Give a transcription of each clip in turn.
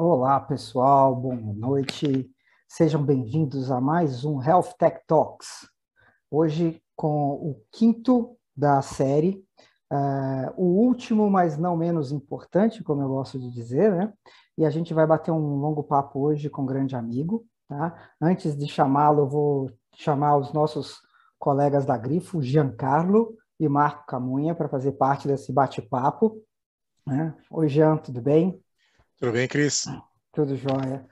Olá, pessoal, boa noite. Sejam bem-vindos a mais um Health Tech Talks. Hoje com o quinto da série, uh, o último, mas não menos importante, como eu gosto de dizer, né? E a gente vai bater um longo papo hoje com um grande amigo, tá? Antes de chamá-lo, eu vou chamar os nossos colegas da Grifo, Giancarlo e Marco Camunha, para fazer parte desse bate-papo. Né? Oi, Jean, tudo bem? Tudo bem, Cris? Tudo jóia.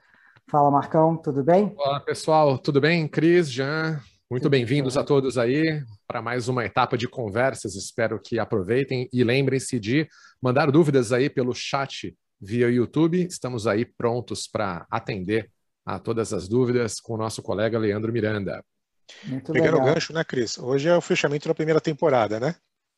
Fala, Marcão, tudo bem? Olá, pessoal, tudo bem? Cris, Jean, muito bem-vindos a todos aí para mais uma etapa de conversas. Espero que aproveitem e lembrem-se de mandar dúvidas aí pelo chat via YouTube. Estamos aí prontos para atender a todas as dúvidas com o nosso colega Leandro Miranda. Muito Pegando legal. o gancho, né, Cris? Hoje é o fechamento da primeira temporada, né?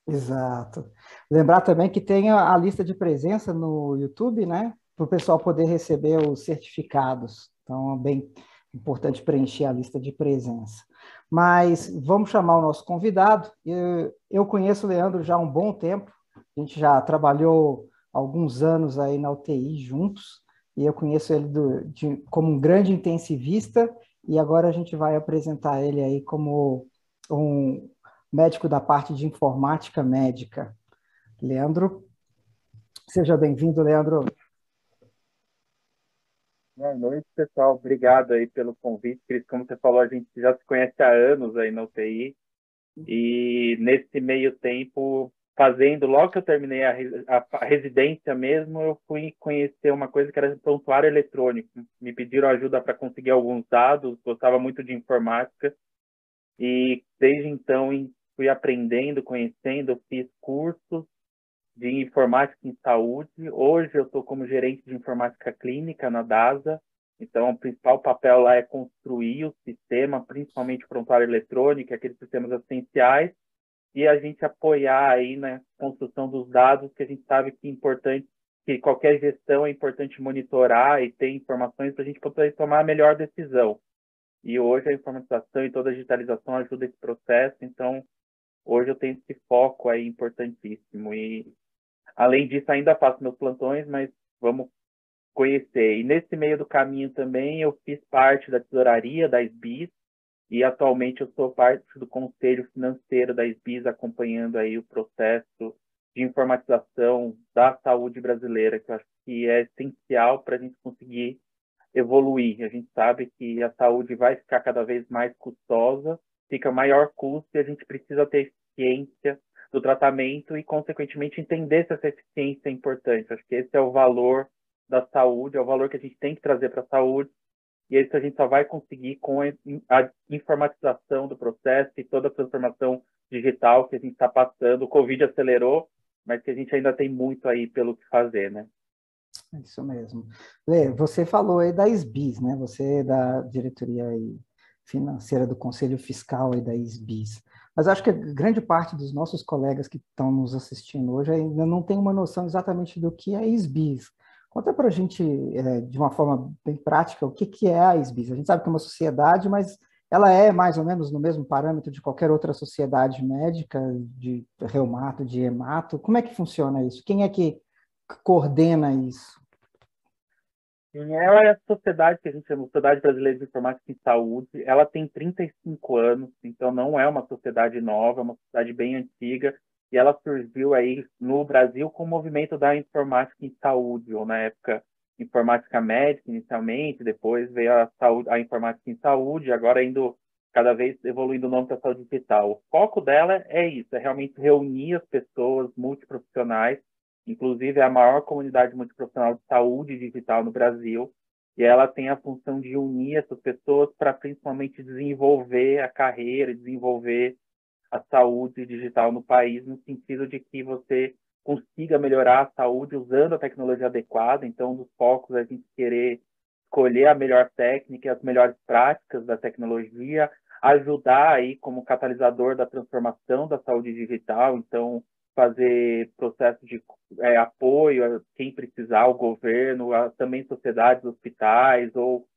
Exato. Lembrar também que tem a lista de presença no YouTube, né? Para o pessoal poder receber os certificados. Então, é bem importante preencher a lista de presença. Mas vamos chamar o nosso convidado. Eu, conheço o Leandro já há um bom tempo, a gente já trabalhou alguns anos aí na UTI juntos, e eu conheço ele do, de, como um grande intensivista, e agora a gente vai apresentar ele aí como um médico da parte de informática médica. Leandro, seja bem-vindo, Leandro. Boa noite, pessoal. Obrigado aí pelo convite. Cris, como você falou, a gente já se conhece há anos aí na UTI. E nesse meio tempo, fazendo, logo que eu terminei a, a, residência mesmo, eu fui conhecer uma coisa que era prontuário eletrônico. Me pediram ajuda para conseguir alguns dados, gostava muito de informática. E desde então fui aprendendo, conhecendo, fiz cursos de informática em saúde. Hoje eu estou como gerente de informática clínica na DASA. Então, o principal papel lá é construir o sistema, principalmente prontuário eletrônico, aqueles sistemas essenciais, e a gente apoiar aí na construção dos dados, que a gente sabe que é importante, que qualquer gestão é importante monitorar e ter informações para a gente poder tomar a melhor decisão. E hoje a informatização e toda a digitalização ajuda esse processo, então hoje eu tenho esse foco aí importantíssimo. E Além disso, ainda faço meus plantões, mas vamos conhecer. E nesse meio do caminho também eu fiz parte da tesouraria da SBIS e atualmente eu sou parte do conselho financeiro da SBIS acompanhando aí o processo de informatização da saúde brasileira, que eu acho que é essencial para a gente conseguir evoluir. A gente sabe que a saúde vai ficar cada vez mais custosa, fica maior custo e a gente precisa ter eficiência do tratamento e, consequentemente, entender se essa eficiência é importante. Acho que esse é o valor da saúde, é o valor que a gente tem que trazer para a saúde, e isso a gente só vai conseguir com a informatização do processo e toda a transformação digital que a gente está passando. O Covid acelerou, mas que a gente ainda tem muito aí pelo que fazer, né? É isso mesmo. Lê, você falou aí da SBIS, né? Você é da diretoria financeira do Conselho Fiscal aí da SBIS. Mas acho que grande parte dos nossos colegas que estão nos assistindo hoje ainda não tem uma noção exatamente do que é SBIS. Conta para a gente, é, de uma forma bem prática, o que, que é a SBIS. A gente sabe que é uma sociedade, mas ela é mais ou menos no mesmo parâmetro de qualquer outra sociedade médica, de reumato, de hemato. Como é que funciona isso? Quem é que coordena isso? Ela é a sociedade que a gente chama Sociedade Brasileira de Informática em Saúde. Ela tem 35 anos, então não é uma sociedade nova, é uma sociedade bem antiga. E ela surgiu aí no Brasil com o movimento da informática em saúde, ou na época informática médica inicialmente, depois veio a, saúde, a informática em saúde, agora indo cada vez evoluindo o nome para saúde digital. O foco dela é isso, é realmente reunir as pessoas multiprofissionais Inclusive, é a maior comunidade multiprofissional de saúde digital no Brasil. E ela tem a função de unir essas pessoas para principalmente desenvolver a carreira, desenvolver a saúde digital no país, no sentido de que você consiga melhorar a saúde usando a tecnologia adequada. Então, um dos focos é a gente querer escolher a melhor técnica e as melhores práticas da tecnologia, ajudar aí como catalisador da transformação da saúde digital. Então, fazer processo de é, apoio a quem precisar, o governo, a, também sociedades, hospitais, ou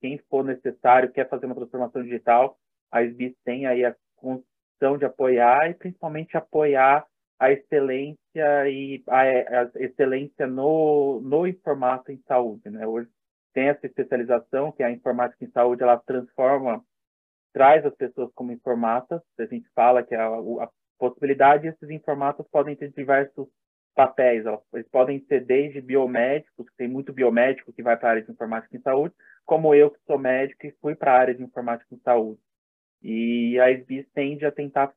quem for necessário, quer fazer uma transformação digital, a SBIS tem aí a função de apoiar e principalmente apoiar a excelência e a, a excelência no, no informato em saúde. Né? Hoje tem essa especialização, que é a informática em saúde, ela transforma, traz as pessoas como informatas. A gente fala que a, a possibilidade, esses informatos podem ter diversos papéis. Eles podem ser desde biomédicos, tem muito biomédico que vai para a área de informática em saúde, como eu que sou médico e fui para a área de informática em saúde. E a SBIS tende a tentar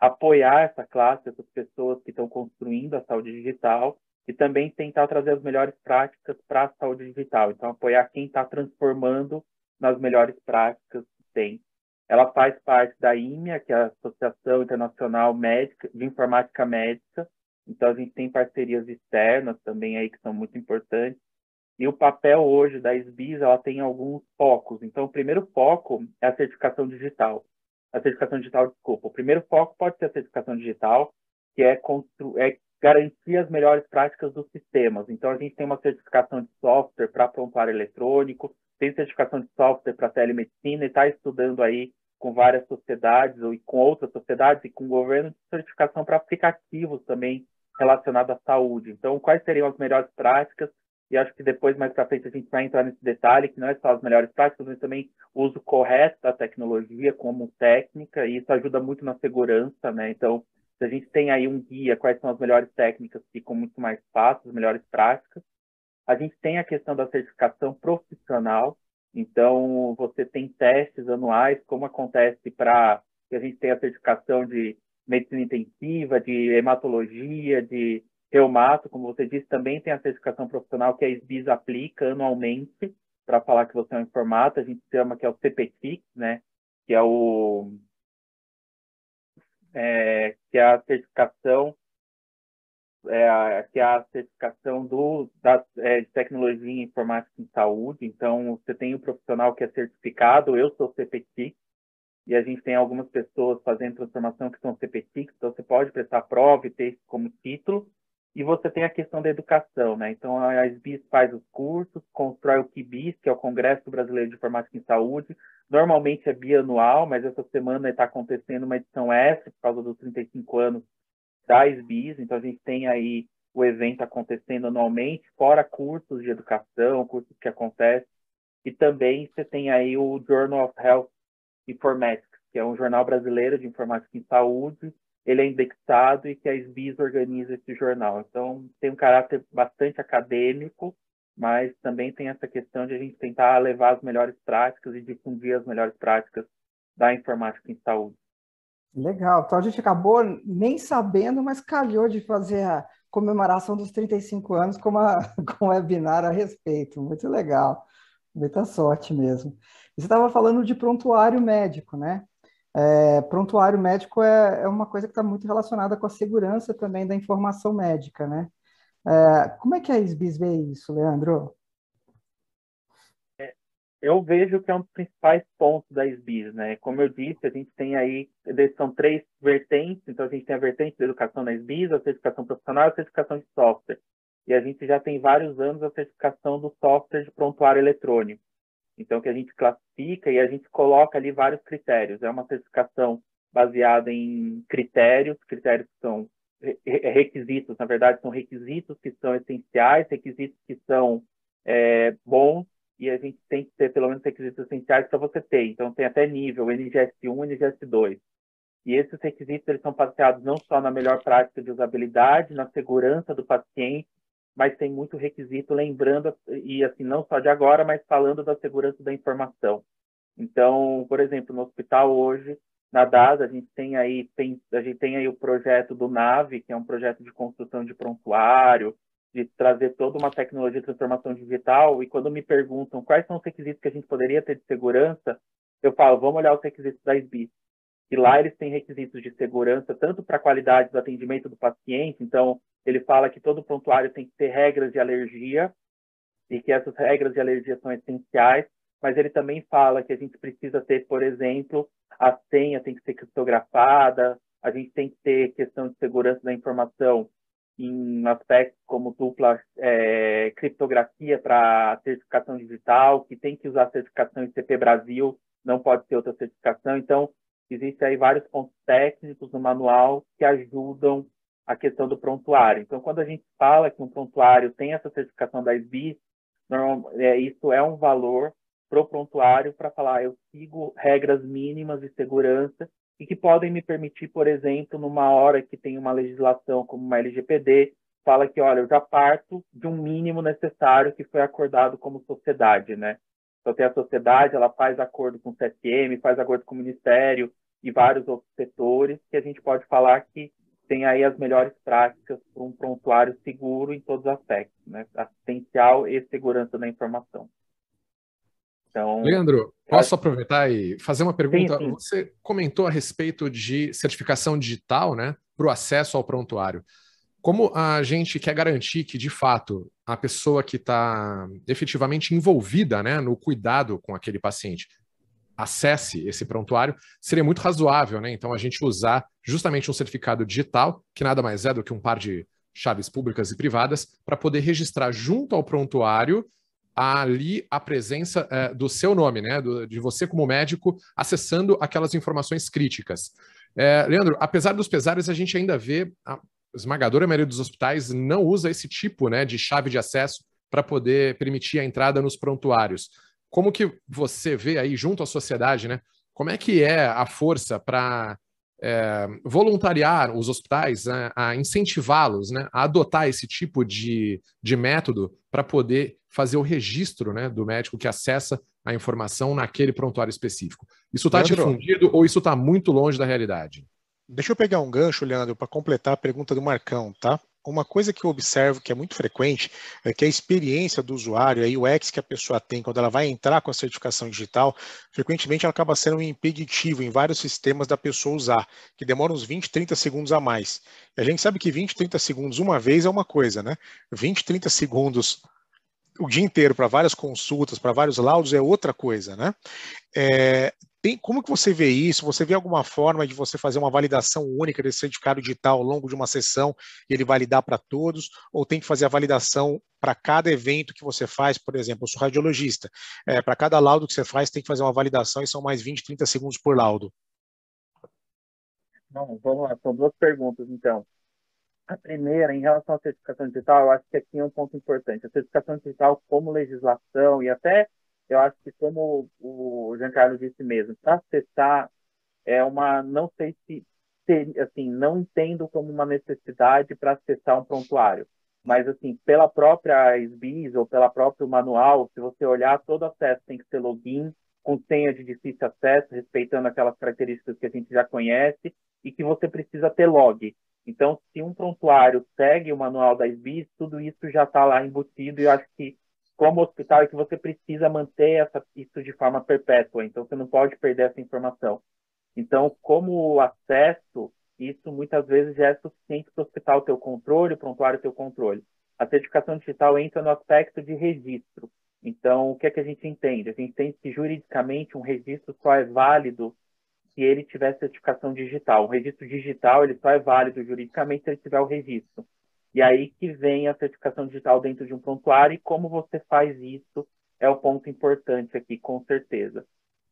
apoiar essa classe, essas pessoas que estão construindo a saúde digital e também tentar trazer as melhores práticas para a saúde digital. Então, apoiar quem está transformando nas melhores práticas que tem. Ela faz parte da IMEA, que é a Associação Internacional Médica, de Informática Médica. Então, a gente tem parcerias externas também aí que são muito importantes. E o papel hoje da SBIS, ela tem alguns focos. Então, o primeiro foco é a certificação digital a certificação digital, desculpa. O primeiro foco pode ser a certificação digital, que é, é garantir as melhores práticas dos sistemas. Então, a gente tem uma certificação de software para prontuário eletrônico, tem certificação de software para telemedicina e está estudando aí com várias sociedades e com outras sociedades e com o governo de certificação para aplicativos também relacionados à saúde. Então, quais seriam as melhores práticas e acho que depois, mais para frente, a gente vai entrar nesse detalhe, que não é só as melhores práticas, mas também o uso correto da tecnologia como técnica, e isso ajuda muito na segurança, né? Então, se a gente tem aí um guia, quais são as melhores técnicas, ficam muito mais fáceis, as melhores práticas. A gente tem a questão da certificação profissional, então você tem testes anuais, como acontece para que a gente tenha a certificação de medicina intensiva, de hematologia, de Reumato, como você disse, também tem a certificação profissional que a SBIS aplica anualmente para falar que você é um informata. A gente chama que é o CPTIC, né? Que é o é, que é a certificação é que é a certificação do, da, é, de tecnologia informática em saúde. Então, você tem o profissional que é certificado, eu sou CPTIC, e a gente tem algumas pessoas fazendo transformação que são CPTIC, então você pode prestar prova e ter isso como título, e você tem a questão da educação, né? Então, a SBIS faz os cursos, constrói o KIBIS, que é o Congresso Brasileiro de Informática em Saúde. Normalmente é bianual, mas essa semana está acontecendo uma edição extra, por causa dos 35 anos da SBIS. Então, a gente tem aí o evento acontecendo anualmente, fora cursos de educação, cursos que acontecem. E também você tem aí o Journal of Health Informatics, que é um jornal brasileiro de informática em saúde, ele é indexado e que a SBIS organiza esse jornal. Então, tem um caráter bastante acadêmico, mas também tem essa questão de a gente tentar levar as melhores práticas e difundir as melhores práticas da informática em saúde. Legal. Então, a gente acabou nem sabendo, mas calhou de fazer a comemoração dos 35 anos com, uma, com um webinar a respeito. Muito legal. Muita sorte mesmo. Você estava falando de prontuário médico, né? É, prontuário médico é, é uma coisa que está muito relacionada com a segurança também da informação médica, né? É, como é que a SBIS vê isso, Leandro? É, eu vejo que é um dos principais pontos da SBIS, né? Como eu disse, a gente tem aí, são três vertentes, então a gente tem a vertente da educação na SBIS, a certificação profissional e a certificação de software. E a gente já tem vários anos a certificação do software de prontuário eletrônico. Então, que a gente classifica e a gente coloca ali vários critérios. É uma certificação baseada em critérios, critérios que são requisitos, na verdade, são requisitos que são essenciais, requisitos que são é, bons, e a gente tem que ter pelo menos requisitos essenciais para você ter. Então, tem até nível NGS 1 e NGS 2. E esses requisitos eles são baseados não só na melhor prática de usabilidade, na segurança do paciente, mas tem muito requisito lembrando e assim não só de agora, mas falando da segurança da informação. Então, por exemplo, no hospital hoje, na DAS, a gente tem aí tem, a gente tem aí o projeto do NAVE, que é um projeto de construção de prontuário, de trazer toda uma tecnologia de transformação digital. E quando me perguntam quais são os requisitos que a gente poderia ter de segurança, eu falo, vamos olhar os requisitos da SBIS. E lá eles têm requisitos de segurança, tanto para a qualidade do atendimento do paciente, então ele fala que todo prontuário tem que ter regras de alergia e que essas regras de alergia são essenciais, mas ele também fala que a gente precisa ter, por exemplo, a senha tem que ser criptografada, a gente tem que ter questão de segurança da informação em aspectos como dupla é, criptografia para certificação digital, que tem que usar a certificação ICP Brasil, não pode ter outra certificação. Então, existem aí vários pontos técnicos no manual que ajudam a questão do prontuário. Então, quando a gente fala que um prontuário tem essa certificação da SBIS, é, isso é um valor para o prontuário para falar eu sigo regras mínimas de segurança e que podem me permitir, por exemplo, numa hora que tem uma legislação como uma LGPD, fala que, olha, eu já parto de um mínimo necessário que foi acordado como sociedade, né? Então, tem a sociedade, ela faz acordo com o CSM, faz acordo com o Ministério e vários outros setores, que a gente pode falar que tem aí as melhores práticas para um prontuário seguro em todos os aspectos, né? Assistencial e segurança da informação. Então, Leandro, posso aproveitar e fazer uma pergunta? Sim, sim. Você comentou a respeito de certificação digital, né, para o acesso ao prontuário. Como a gente quer garantir que, de fato, a pessoa que está efetivamente envolvida né, no cuidado com aquele paciente acesse esse prontuário, seria muito razoável, né? Então, a gente usar justamente um certificado digital, que nada mais é do que um par de chaves públicas e privadas, para poder registrar junto ao prontuário ali a presença é, do seu nome, né? Do, de você como médico acessando aquelas informações críticas. É, Leandro, apesar dos pesares, a gente ainda vê esmagadora maioria dos hospitais não usa esse tipo né, de chave de acesso para poder permitir a entrada nos prontuários. Como que você vê aí junto à sociedade, né? Como é que é a força para é, voluntariar os hospitais, né, a incentivá-los né, a adotar esse tipo de, de método para poder fazer o registro né, do médico que acessa a informação naquele prontuário específico. Isso está difundido ou isso está muito longe da realidade? Deixa eu pegar um gancho, Leandro, para completar a pergunta do Marcão, tá? Uma coisa que eu observo que é muito frequente é que a experiência do usuário, a UX que a pessoa tem quando ela vai entrar com a certificação digital, frequentemente ela acaba sendo um impeditivo em vários sistemas da pessoa usar, que demora uns 20, 30 segundos a mais. E a gente sabe que 20, 30 segundos uma vez é uma coisa, né? 20, 30 segundos o dia inteiro para várias consultas, para vários laudos é outra coisa, né? É, tem, como que você vê isso? Você vê alguma forma de você fazer uma validação única desse certificado digital ao longo de uma sessão e ele validar para todos? Ou tem que fazer a validação para cada evento que você faz? Por exemplo, eu sou radiologista. É, para cada laudo que você faz, tem que fazer uma validação e são mais 20, 30 segundos por laudo. Não, vamos lá, são duas perguntas, então. A primeira, em relação à certificação digital, eu acho que aqui é um ponto importante. A certificação digital como legislação e até eu acho que como o Giancarlo disse mesmo, para acessar é uma, não sei se, assim, não entendo como uma necessidade para acessar um prontuário, mas assim, pela própria SBIS ou pela próprio manual, se você olhar, todo acesso tem que ser login, com senha de difícil acesso, respeitando aquelas características que a gente já conhece, e que você precisa ter log. Então, se um prontuário segue o manual da SBIS, tudo isso já está lá embutido, e eu acho que como hospital é que você precisa manter essa, isso de forma perpétua, então você não pode perder essa informação. Então, como acesso, isso muitas vezes já é suficiente para o hospital ter o controle, o prontuário ter o controle. A certificação digital entra no aspecto de registro. Então, o que é que a gente entende? A gente entende que juridicamente um registro só é válido se ele tiver certificação digital. O registro digital ele só é válido juridicamente se ele tiver o registro. E aí que vem a certificação digital dentro de um prontuário e como você faz isso é o ponto importante aqui, com certeza.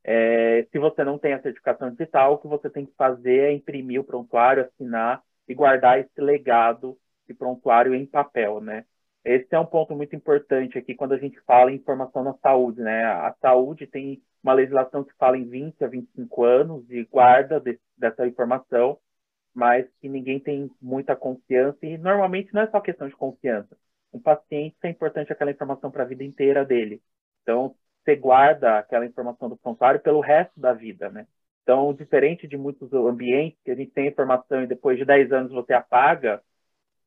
É, se você não tem a certificação digital, o que você tem que fazer é imprimir o prontuário, assinar e guardar esse legado de prontuário em papel, né? Esse é um ponto muito importante aqui quando a gente fala em informação na saúde, né? A saúde tem uma legislação que fala em 20 a 25 anos de guarda de, dessa informação mas que ninguém tem muita confiança e normalmente não é só questão de confiança. Um paciente é importante aquela informação para a vida inteira dele. Então, você guarda aquela informação do prontuário pelo resto da vida, né? Então, diferente de muitos ambientes que a gente tem informação e depois de 10 anos você apaga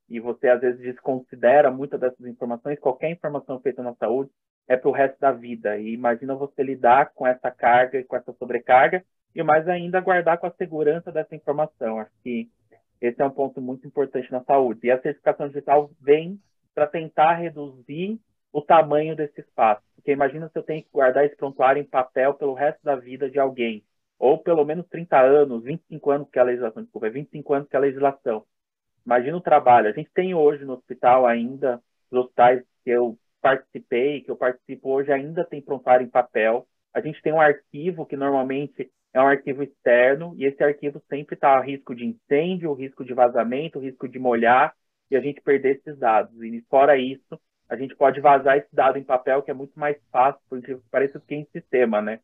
e você às vezes desconsidera muitas dessas informações, qualquer informação feita na saúde é para o resto da vida. E imagina você lidar com essa carga e com essa sobrecarga e mais ainda guardar com a segurança dessa informação. Acho que esse é um ponto muito importante na saúde. E a certificação digital vem para tentar reduzir o tamanho desse espaço. Porque imagina se eu tenho que guardar esse prontuário em papel pelo resto da vida de alguém, ou pelo menos 30 anos, 25 anos que é a legislação, desculpa, é 25 anos que é a legislação. Imagina o trabalho. A gente tem hoje no hospital ainda, os hospitais que eu participei, que eu participo hoje, ainda tem prontuário em papel. A gente tem um arquivo que normalmente é um arquivo externo e esse arquivo sempre está a risco de incêndio, risco de vazamento, risco de molhar e a gente perder esses dados. E fora isso, a gente pode vazar esse dado em papel, que é muito mais fácil, porque parece que em sistema, né?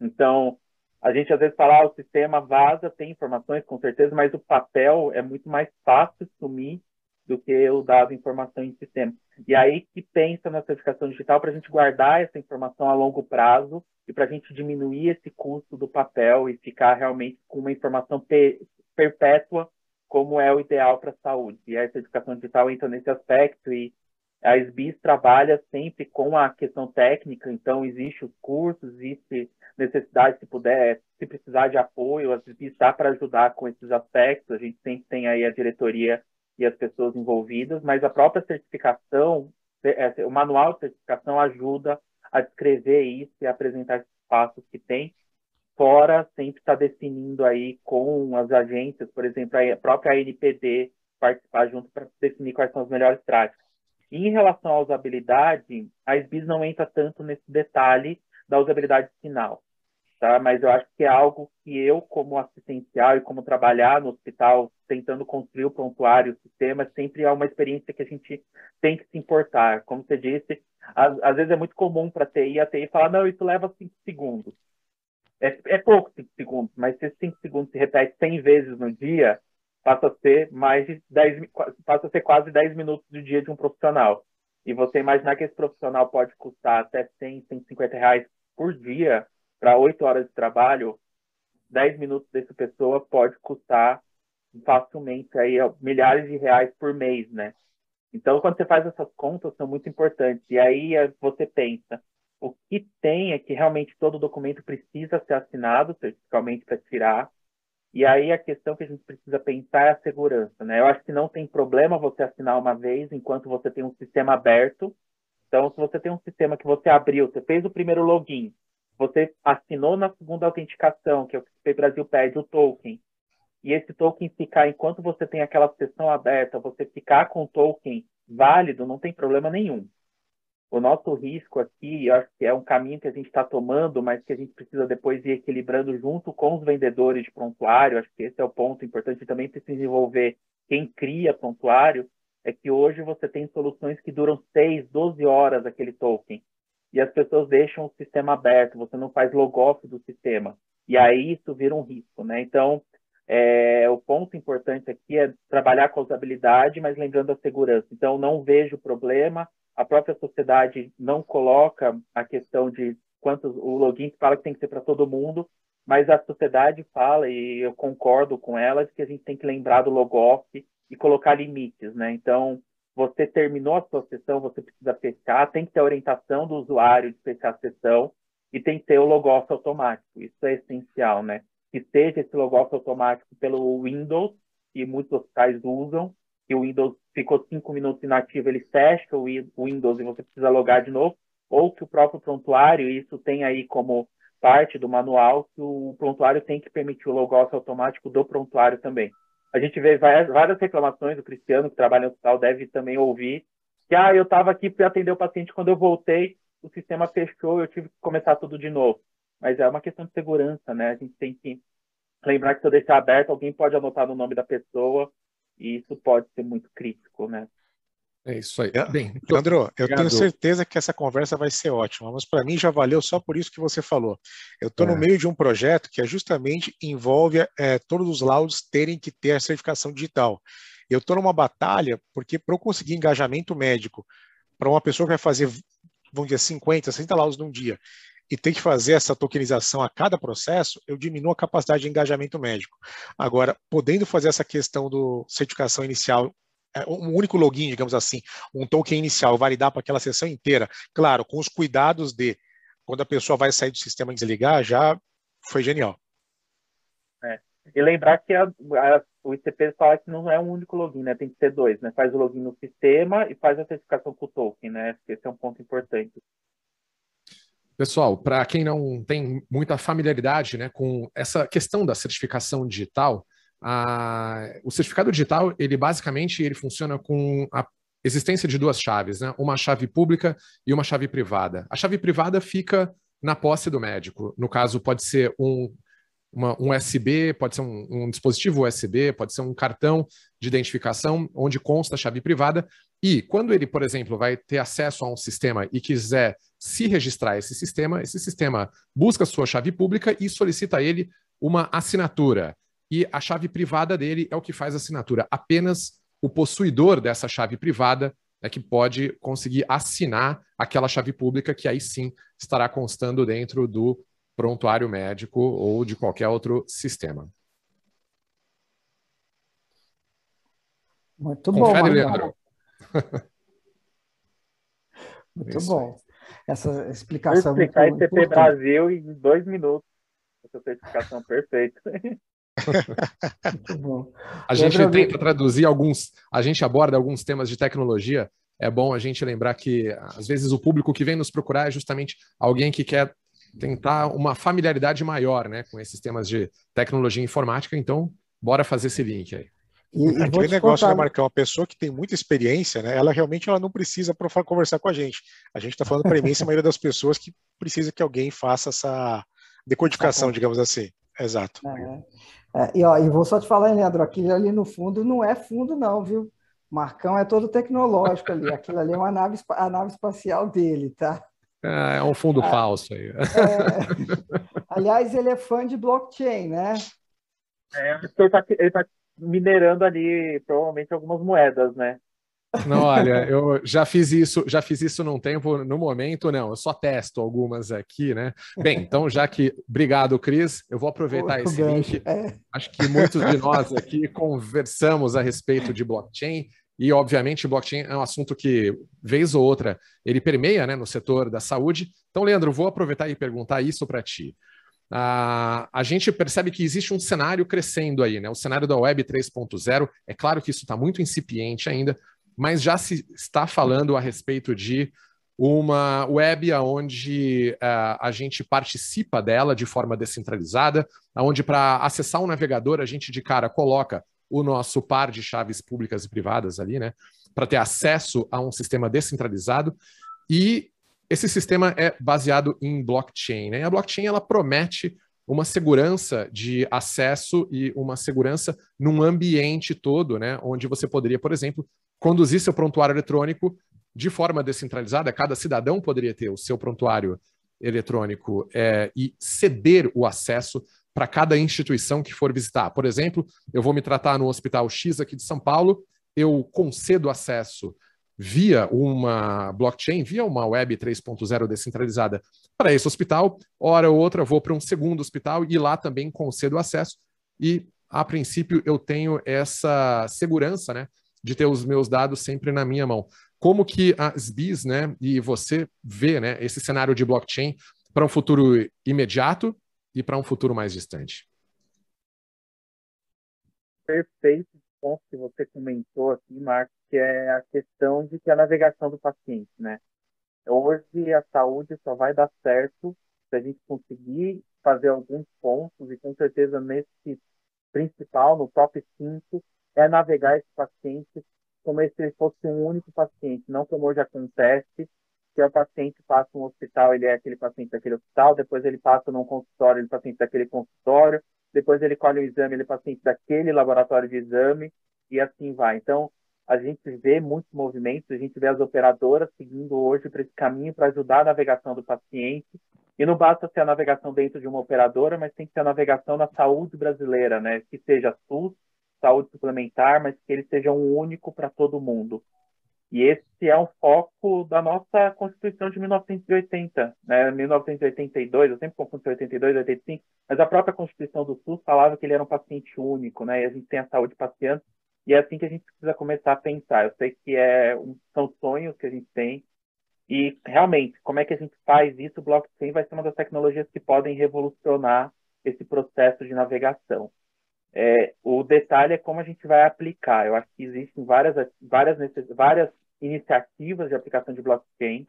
Então, a gente às vezes fala, ah, o sistema vaza, tem informações, com certeza, mas o papel é muito mais fácil sumir do que o dado informação em sistema. E aí que pensa na certificação digital para a gente guardar essa informação a longo prazo e para a gente diminuir esse custo do papel e ficar realmente com uma informação perpétua como é o ideal para a saúde. E a certificação digital entra nesse aspecto e a SBIS trabalha sempre com a questão técnica, então existe os cursos, existe necessidade, se puder, se precisar de apoio, a SBIS está para ajudar com esses aspectos, a gente sempre tem aí a diretoria e as pessoas envolvidas, mas a própria certificação, é, o manual de certificação ajuda a descrever isso e apresentar os passos que tem, fora sempre está definindo aí com as agências, por exemplo, a própria ANPD participar junto para definir quais são as melhores práticas. E em relação à usabilidade, a SBIS não entra tanto nesse detalhe da usabilidade final, tá? Mas eu acho que é algo que eu, como assistencial e como trabalhar no hospital, tentando construir o prontuário, o sistema, sempre é uma experiência que a gente tem que se importar. Como você disse, às, às vezes é muito comum para a TI, a TI falar, não, isso leva cinco segundos. É, é pouco 5 segundos, mas se 5 segundos se repete 100 vezes no dia, passa a ser mais de 10, passa a ser quase 10 minutos do dia de um profissional. E você imaginar que esse profissional pode custar até 100, 150 reais por dia para 8 horas de trabalho, 10 minutos dessa pessoa pode custar facilmente aí milhares de reais por mês, né? Então, quando você faz essas contas, são muito importantes. E aí é, você pensa, o que tem é que realmente todo documento precisa ser assinado certificalmente para tirar. E aí a questão que a gente precisa pensar é a segurança, né? Eu acho que não tem problema você assinar uma vez enquanto você tem um sistema aberto. Então, se você tem um sistema que você abriu, você fez o primeiro login, você assinou na segunda autenticação, que é o que o Brasil pede, o token, e esse token ficar, enquanto você tem aquela sessão aberta, você ficar com o token válido, não tem problema nenhum o nosso risco aqui, eu acho que é um caminho que a gente está tomando, mas que a gente precisa depois ir equilibrando junto com os vendedores de prontuário. Acho que esse é o ponto importante. Também precisa envolver quem cria prontuário. É que hoje você tem soluções que duram 6, 12 horas aquele token. E as pessoas deixam o sistema aberto, você não faz logoff do sistema. E aí isso vira um risco, né? Então, é, o ponto importante aqui é trabalhar com a usabilidade, mas lembrando a segurança. Então, não vejo problema a própria sociedade não coloca a questão de quantos o login fala que tem que ser para todo mundo, mas a sociedade fala e eu concordo com ela de que a gente tem que lembrar do logoff e colocar limites, né? Então, você terminou a sua sessão, você precisa fechar, tem que ter a orientação do usuário de fechar a sessão e tem que ter o logoff automático. Isso é essencial, né? Que seja esse logoff automático pelo Windows, que muitos hospitais usam, que o Windows ficou cinco minutos inativo, ele fecha o Windows e você precisa logar de novo, ou que o próprio prontuário, isso tem aí como parte do manual, que o prontuário tem que permitir o logout automático do prontuário também. A gente vê várias reclamações, o Cristiano, que trabalha no hospital, deve também ouvir, que ah, eu estava aqui para atender o paciente, quando eu voltei, o sistema fechou, eu tive que começar tudo de novo. Mas é uma questão de segurança, né? A gente tem que lembrar que se eu deixar aberto, alguém pode anotar no nome da pessoa e isso pode ser muito crítico, né? É isso aí. Bem, Leandro, eu tenho certeza que essa conversa vai ser ótima, mas para mim já valeu só por isso que você falou. Eu estou é. no meio de um projeto que é justamente envolve é, todos os laudos terem que ter a certificação digital. Eu estou numa batalha porque para eu conseguir engajamento médico para uma pessoa que vai fazer, vamos dizer, 50, 60 laudos num dia, e tem que fazer essa tokenização a cada processo, eu diminuo a capacidade de engajamento médico. Agora, podendo fazer essa questão do certificação inicial um único login, digamos assim, um token inicial, validar para aquela sessão inteira, claro, com os cuidados de quando a pessoa vai sair do sistema e desligar, já foi genial. É. E lembrar que a, a, o ICP fala que não é um único login, né? Tem que ser dois, né? Faz o login no sistema e faz a certificação com o token, né? Esse é um ponto importante. Pessoal, para quem não tem muita familiaridade né, com essa questão da certificação digital, a, o certificado digital, ele basicamente ele funciona com a existência de duas chaves, né? uma chave pública e uma chave privada. A chave privada fica na posse do médico. No caso, pode ser um uma, um USB, pode ser um, um, dispositivo USB, pode ser um cartão de identificação onde consta a chave privada. E quando ele, por exemplo, vai ter acesso a um sistema e quiser se registrar esse sistema, esse sistema busca sua chave pública e solicita a ele uma assinatura. E a chave privada dele é o que faz a assinatura. Apenas o possuidor dessa chave privada é que pode conseguir assinar aquela chave pública que aí sim estará constando dentro do prontuário médico ou de qualquer outro sistema. Muito bom, Confere, Leandro. Muito Isso bom. Essa explicação. Vou explicar ICP Brasil em dois minutos. Essa certificação perfeita. Muito bom. A gente tenta traduzir alguns, a gente aborda alguns temas de tecnologia. É bom a gente lembrar que, às vezes, o público que vem nos procurar é justamente alguém que quer tentar uma familiaridade maior né, com esses temas de tecnologia informática. Então, bora fazer esse link aí. E, e Aquele negócio, contar... né, Marcão? Uma pessoa que tem muita experiência, né, ela realmente ela não precisa para conversar com a gente. A gente está falando para a imensa maioria das pessoas que precisa que alguém faça essa decodificação, digamos assim. Exato. É, é, e, ó, e vou só te falar, Leandro, aquilo ali no fundo não é fundo, não, viu? Marcão é todo tecnológico ali. Aquilo ali é uma nave, a nave espacial dele, tá? É, é um fundo ah, falso aí. É, aliás, ele é fã de blockchain, né? É, ele está tá minerando ali provavelmente algumas moedas, né? Não, olha, eu já fiz isso, já fiz isso num tempo, no momento não, eu só testo algumas aqui, né? Bem, então já que obrigado, Cris, eu vou aproveitar esse link. É. Acho que muitos de nós aqui conversamos a respeito de blockchain e, obviamente, blockchain é um assunto que, vez ou outra, ele permeia né, no setor da saúde. Então, Leandro, vou aproveitar e perguntar isso para ti. Uh, a gente percebe que existe um cenário crescendo aí, né? O cenário da Web 3.0. É claro que isso está muito incipiente ainda, mas já se está falando a respeito de uma web onde uh, a gente participa dela de forma descentralizada, onde para acessar um navegador a gente de cara coloca o nosso par de chaves públicas e privadas ali, né, para ter acesso a um sistema descentralizado e esse sistema é baseado em blockchain. Né? A blockchain ela promete uma segurança de acesso e uma segurança num ambiente todo, né, onde você poderia, por exemplo, conduzir seu prontuário eletrônico de forma descentralizada. Cada cidadão poderia ter o seu prontuário eletrônico é, e ceder o acesso para cada instituição que for visitar. Por exemplo, eu vou me tratar no Hospital X aqui de São Paulo, eu concedo acesso via uma blockchain, via uma web 3.0 descentralizada para esse hospital, hora ou outra vou para um segundo hospital e lá também concedo acesso e a princípio eu tenho essa segurança, né, de ter os meus dados sempre na minha mão. Como que a SBIS, né, e você vê, né, esse cenário de blockchain para um futuro imediato e para um futuro mais distante? Perfeito que você comentou aqui, Marcos, que é a questão de que a navegação do paciente, né? Hoje a saúde só vai dar certo se a gente conseguir fazer alguns pontos e com certeza nesse principal, no top 5, é navegar esse paciente como se ele fosse um único paciente, não como hoje acontece, que o paciente passa um hospital, ele é aquele paciente daquele hospital, depois ele passa num consultório, ele é paciente daquele consultório, depois ele colhe o exame, ele é paciente daquele laboratório de exame, e assim vai. Então, a gente vê muitos movimentos, a gente vê as operadoras seguindo hoje para esse caminho para ajudar a navegação do paciente. E não basta ser a navegação dentro de uma operadora, mas tem que ser a navegação na saúde brasileira, né? Que seja SUS, saúde suplementar, mas que ele seja um único para todo mundo. E esse é um foco da nossa Constituição de 1980, né? 1982, eu sempre confundo 82 e 85, mas a própria Constituição do SUS falava que ele era um paciente único, né? E a gente tem a saúde paciente, e é assim que a gente precisa começar a pensar. Eu sei que é um, são sonhos que a gente tem, e realmente, como é que a gente faz isso? O blockchain vai ser uma das tecnologias que podem revolucionar esse processo de navegação. É, o detalhe é como a gente vai aplicar. Eu acho que existem várias, várias, várias iniciativas de aplicação de blockchain,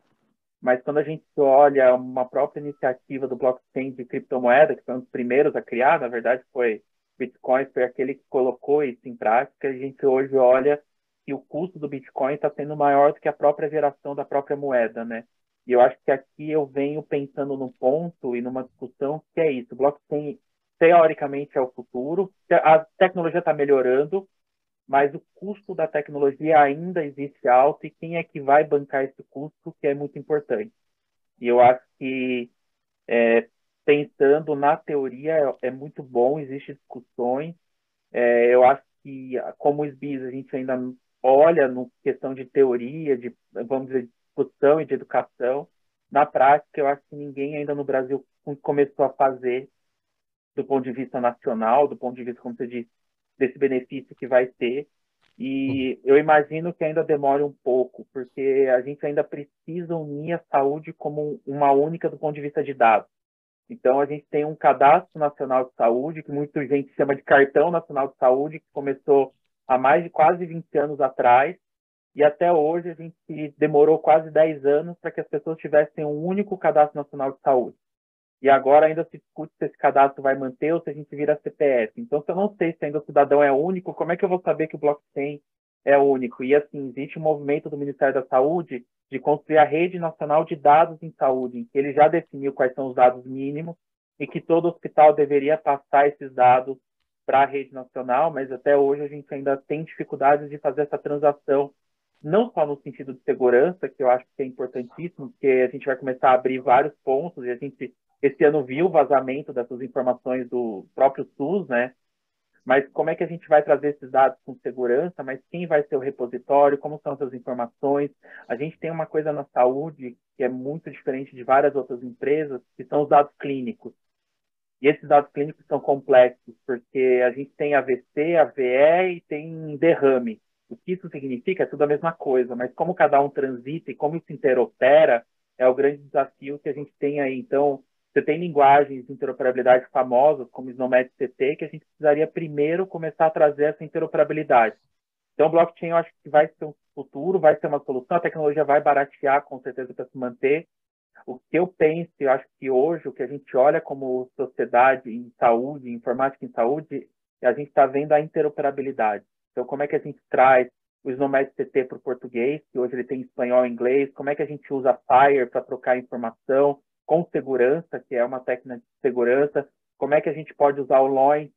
mas quando a gente olha uma própria iniciativa do blockchain de criptomoeda, que foi um dos primeiros a criar, na verdade foi Bitcoin, foi aquele que colocou isso em prática, a gente hoje olha que o custo do Bitcoin está sendo maior do que a própria geração da própria moeda, né? E eu acho que aqui eu venho pensando num ponto e numa discussão que é isso. O blockchain teoricamente é o futuro. A tecnologia está melhorando, mas o custo da tecnologia ainda existe alto e quem é que vai bancar esse custo que é muito importante. E eu acho que é, pensando na teoria é, é muito bom, existem discussões. É, eu acho que como os BIS a gente ainda olha no questão de teoria, de vamos dizer discussão e de educação. Na prática, eu acho que ninguém ainda no Brasil começou a fazer do ponto de vista nacional, do ponto de vista, como você disse, desse benefício que vai ter. E eu imagino que ainda demore um pouco, porque a gente ainda precisa unir a saúde como uma única do ponto de vista de dados. Então, a gente tem um cadastro nacional de saúde, que muita gente chama de cartão nacional de saúde, que começou há mais de quase 20 anos atrás, e até hoje a gente demorou quase 10 anos para que as pessoas tivessem um único cadastro nacional de saúde. E agora ainda se discute se esse cadastro vai manter ou se a gente vira CPF. Então, se eu não sei se ainda o cidadão é único, como é que eu vou saber que o blockchain é único? E assim, existe um movimento do Ministério da Saúde de construir a rede nacional de dados em saúde, em que ele já definiu quais são os dados mínimos e que todo hospital deveria passar esses dados para a rede nacional, mas até hoje a gente ainda tem dificuldades de fazer essa transação, não só no sentido de segurança, que eu acho que é importantíssimo, porque a gente vai começar a abrir vários pontos e a gente esse ano viu o vazamento dessas informações do próprio SUS, né? Mas como é que a gente vai trazer esses dados com segurança? Mas quem vai ser o repositório? Como são essas informações? A gente tem uma coisa na saúde que é muito diferente de várias outras empresas, que são os dados clínicos. E esses dados clínicos são complexos, porque a gente tem AVC, AVE e tem derrame. O que isso significa é tudo a mesma coisa, mas como cada um transita e como isso interopera é o grande desafio que a gente tem aí. Então, você tem linguagens de interoperabilidade famosas, como Snowmed CT, que a gente precisaria primeiro começar a trazer essa interoperabilidade. Então, blockchain eu acho que vai ser um futuro, vai ser uma solução, a tecnologia vai baratear com certeza para se manter. O que eu penso, eu acho que hoje o que a gente olha como sociedade em saúde, informática em saúde, a gente está vendo a interoperabilidade. Então, como é que a gente traz o Snowmed CT para o português, que hoje ele tem espanhol e inglês, como é que a gente usa Fire para trocar informação, com segurança, que é uma técnica de segurança, como é que a gente pode usar o LOINC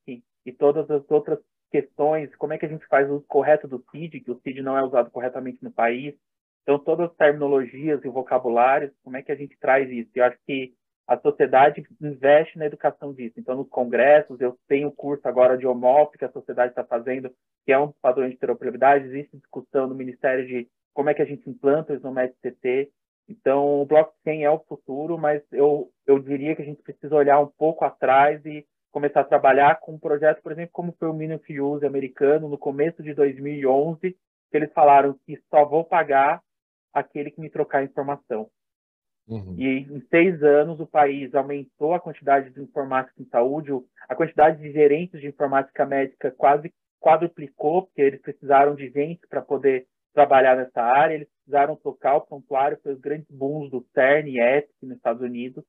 e todas as outras questões, como é que a gente faz o uso correto do CID, que o CID não é usado corretamente no país. Então, todas as terminologias e vocabulários, como é que a gente traz isso? Eu acho que a sociedade investe na educação disso. Então, nos congressos, eu tenho curso agora de OMOP que a sociedade está fazendo, que é um padrão de interoperabilidade. Existe discussão no Ministério de como é que a gente implanta o SNOMED CT. Então, o blockchain é o futuro, mas eu, eu diria que a gente precisa olhar um pouco atrás e começar a trabalhar com um projeto, por exemplo, como foi o Minute Use americano, no começo de 2011, que eles falaram que só vou pagar aquele que me trocar informação. Uhum. E em seis anos o país aumentou a quantidade de informática em saúde, a quantidade de gerentes de informática médica quase quadruplicou, porque eles precisaram de gente para poder trabalhar nessa área, eles precisaram tocar o prontuário, foi os grandes booms do CERN e EPIC nos Estados Unidos,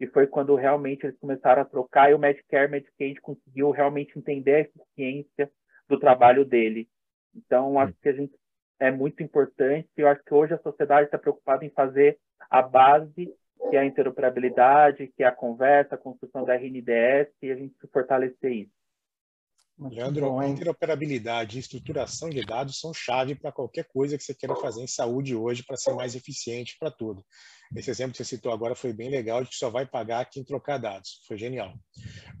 e foi quando realmente eles começaram a trocar e o Medicare, Medicaid conseguiu realmente entender a eficiência do trabalho dele. Então, acho que a gente é muito importante, e eu acho que hoje a sociedade está preocupada em fazer a base, que é a interoperabilidade, que é a conversa, a construção da RNDS, e a gente fortalecer isso. Muito Leandro, bom, interoperabilidade e estruturação de dados são chave para qualquer coisa que você queira fazer em saúde hoje para ser mais eficiente para tudo. Esse exemplo que você citou agora foi bem legal, de que só vai pagar quem trocar dados. Foi genial.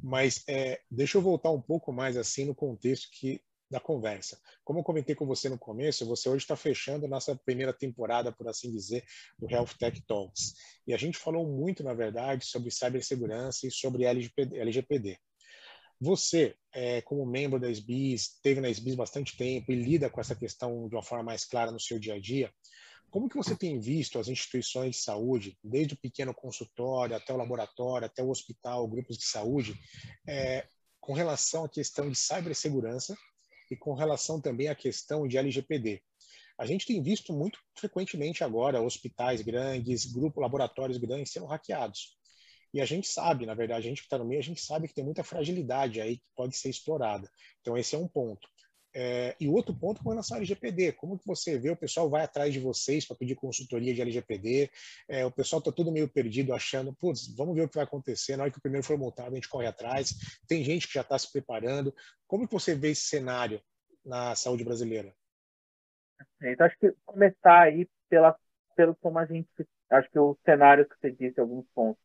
Mas é, deixa eu voltar um pouco mais assim no contexto que da conversa. Como eu comentei com você no começo, você hoje está fechando a nossa primeira temporada, por assim dizer, do Health Tech Talks. E a gente falou muito, na verdade, sobre cibersegurança e sobre LGPD. Você, é, como membro da SBIS, teve na SBIS bastante tempo e lida com essa questão de uma forma mais clara no seu dia a dia. Como que você tem visto as instituições de saúde, desde o pequeno consultório até o laboratório, até o hospital, grupos de saúde, é, com relação à questão de cibersegurança e com relação também à questão de LGPD? A gente tem visto muito frequentemente agora hospitais grandes, grupos, laboratórios grandes sendo hackeados. E a gente sabe, na verdade, a gente que está no meio, a gente sabe que tem muita fragilidade aí que pode ser explorada. Então, esse é um ponto. É, e outro ponto relação ao LGPD, como que você vê o pessoal vai atrás de vocês para pedir consultoria de LGPD, é, o pessoal está todo meio perdido achando, putz, vamos ver o que vai acontecer, na hora que o primeiro for multado a gente corre atrás, tem gente que já está se preparando, como que você vê esse cenário na saúde brasileira? Então, acho que começar aí pela, pelo como a gente, acho que o cenário que você disse, alguns pontos,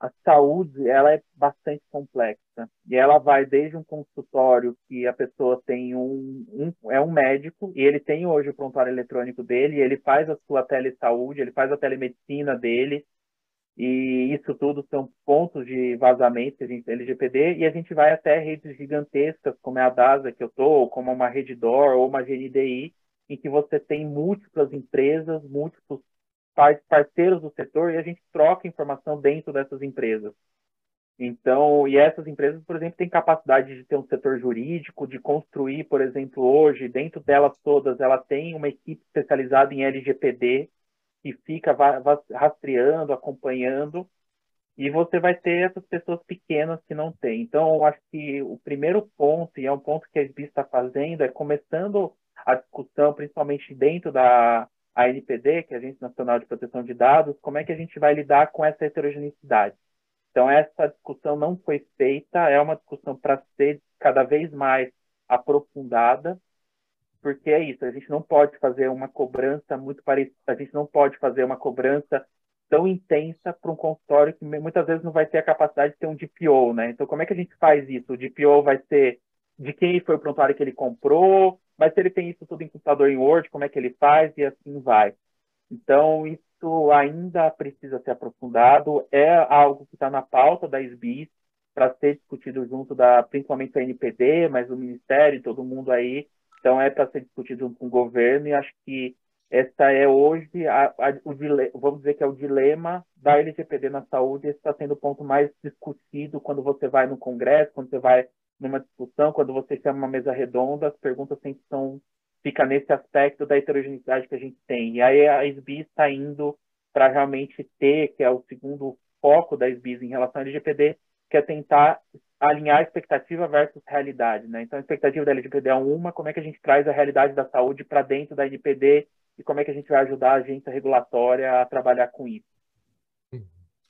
a saúde ela é bastante complexa. E ela vai desde um consultório que a pessoa tem um, um, é um médico e ele tem hoje o prontuário eletrônico dele, ele faz a sua telesaúde, ele faz a telemedicina dele. E isso tudo são pontos de vazamento que a gente LGPD e a gente vai até redes gigantescas como é a DASA que eu tô, como uma Reddor ou uma GNDI em que você tem múltiplas empresas, múltiplos parceiros do setor e a gente troca informação dentro dessas empresas. Então, e essas empresas, por exemplo, têm capacidade de ter um setor jurídico, de construir, por exemplo, hoje, dentro delas todas, ela tem uma equipe especializada em LGPD, que fica rastreando, acompanhando, e você vai ter essas pessoas pequenas que não têm. Então, eu acho que o primeiro ponto, e é um ponto que a SBI está fazendo, é começando a discussão, principalmente dentro da, a NPD, que é a Agência Nacional de Proteção de Dados, como é que a gente vai lidar com essa heterogeneidade. Então, essa discussão não foi feita, é uma discussão para ser cada vez mais aprofundada, porque é isso, a gente não pode fazer uma cobrança muito parecida, a gente não pode fazer uma cobrança tão intensa para um consultório que muitas vezes não vai ter a capacidade de ter um DPO, né? Então, como é que a gente faz isso? O DPO vai ser de quem foi o prontuário que ele comprou, mas se ele tem isso tudo em computador em Word, como é que ele faz? E assim vai. Então, isso ainda precisa ser aprofundado, é algo que está na pauta da SBIS para ser discutido junto da, principalmente da NPD, mas o Ministério, todo mundo aí, então é para ser discutido com o governo e acho que essa é hoje a, a, o dilema, vamos dizer que é o dilema da LGPD na saúde, esse está sendo o ponto mais discutido quando você vai no Congresso, quando você vai numa discussão, quando você chama uma mesa redonda, as perguntas sempre são fica nesse aspecto da heterogeneidade que a gente tem. E aí a SBIS está indo para realmente ter, que é o segundo foco da SBIS em relação ao LGPD, que é tentar alinhar expectativa versus realidade. Né? Então, a expectativa da LGPD é uma, como é que a gente traz a realidade da saúde para dentro da NPD e como é que a gente vai ajudar a agência regulatória a trabalhar com isso.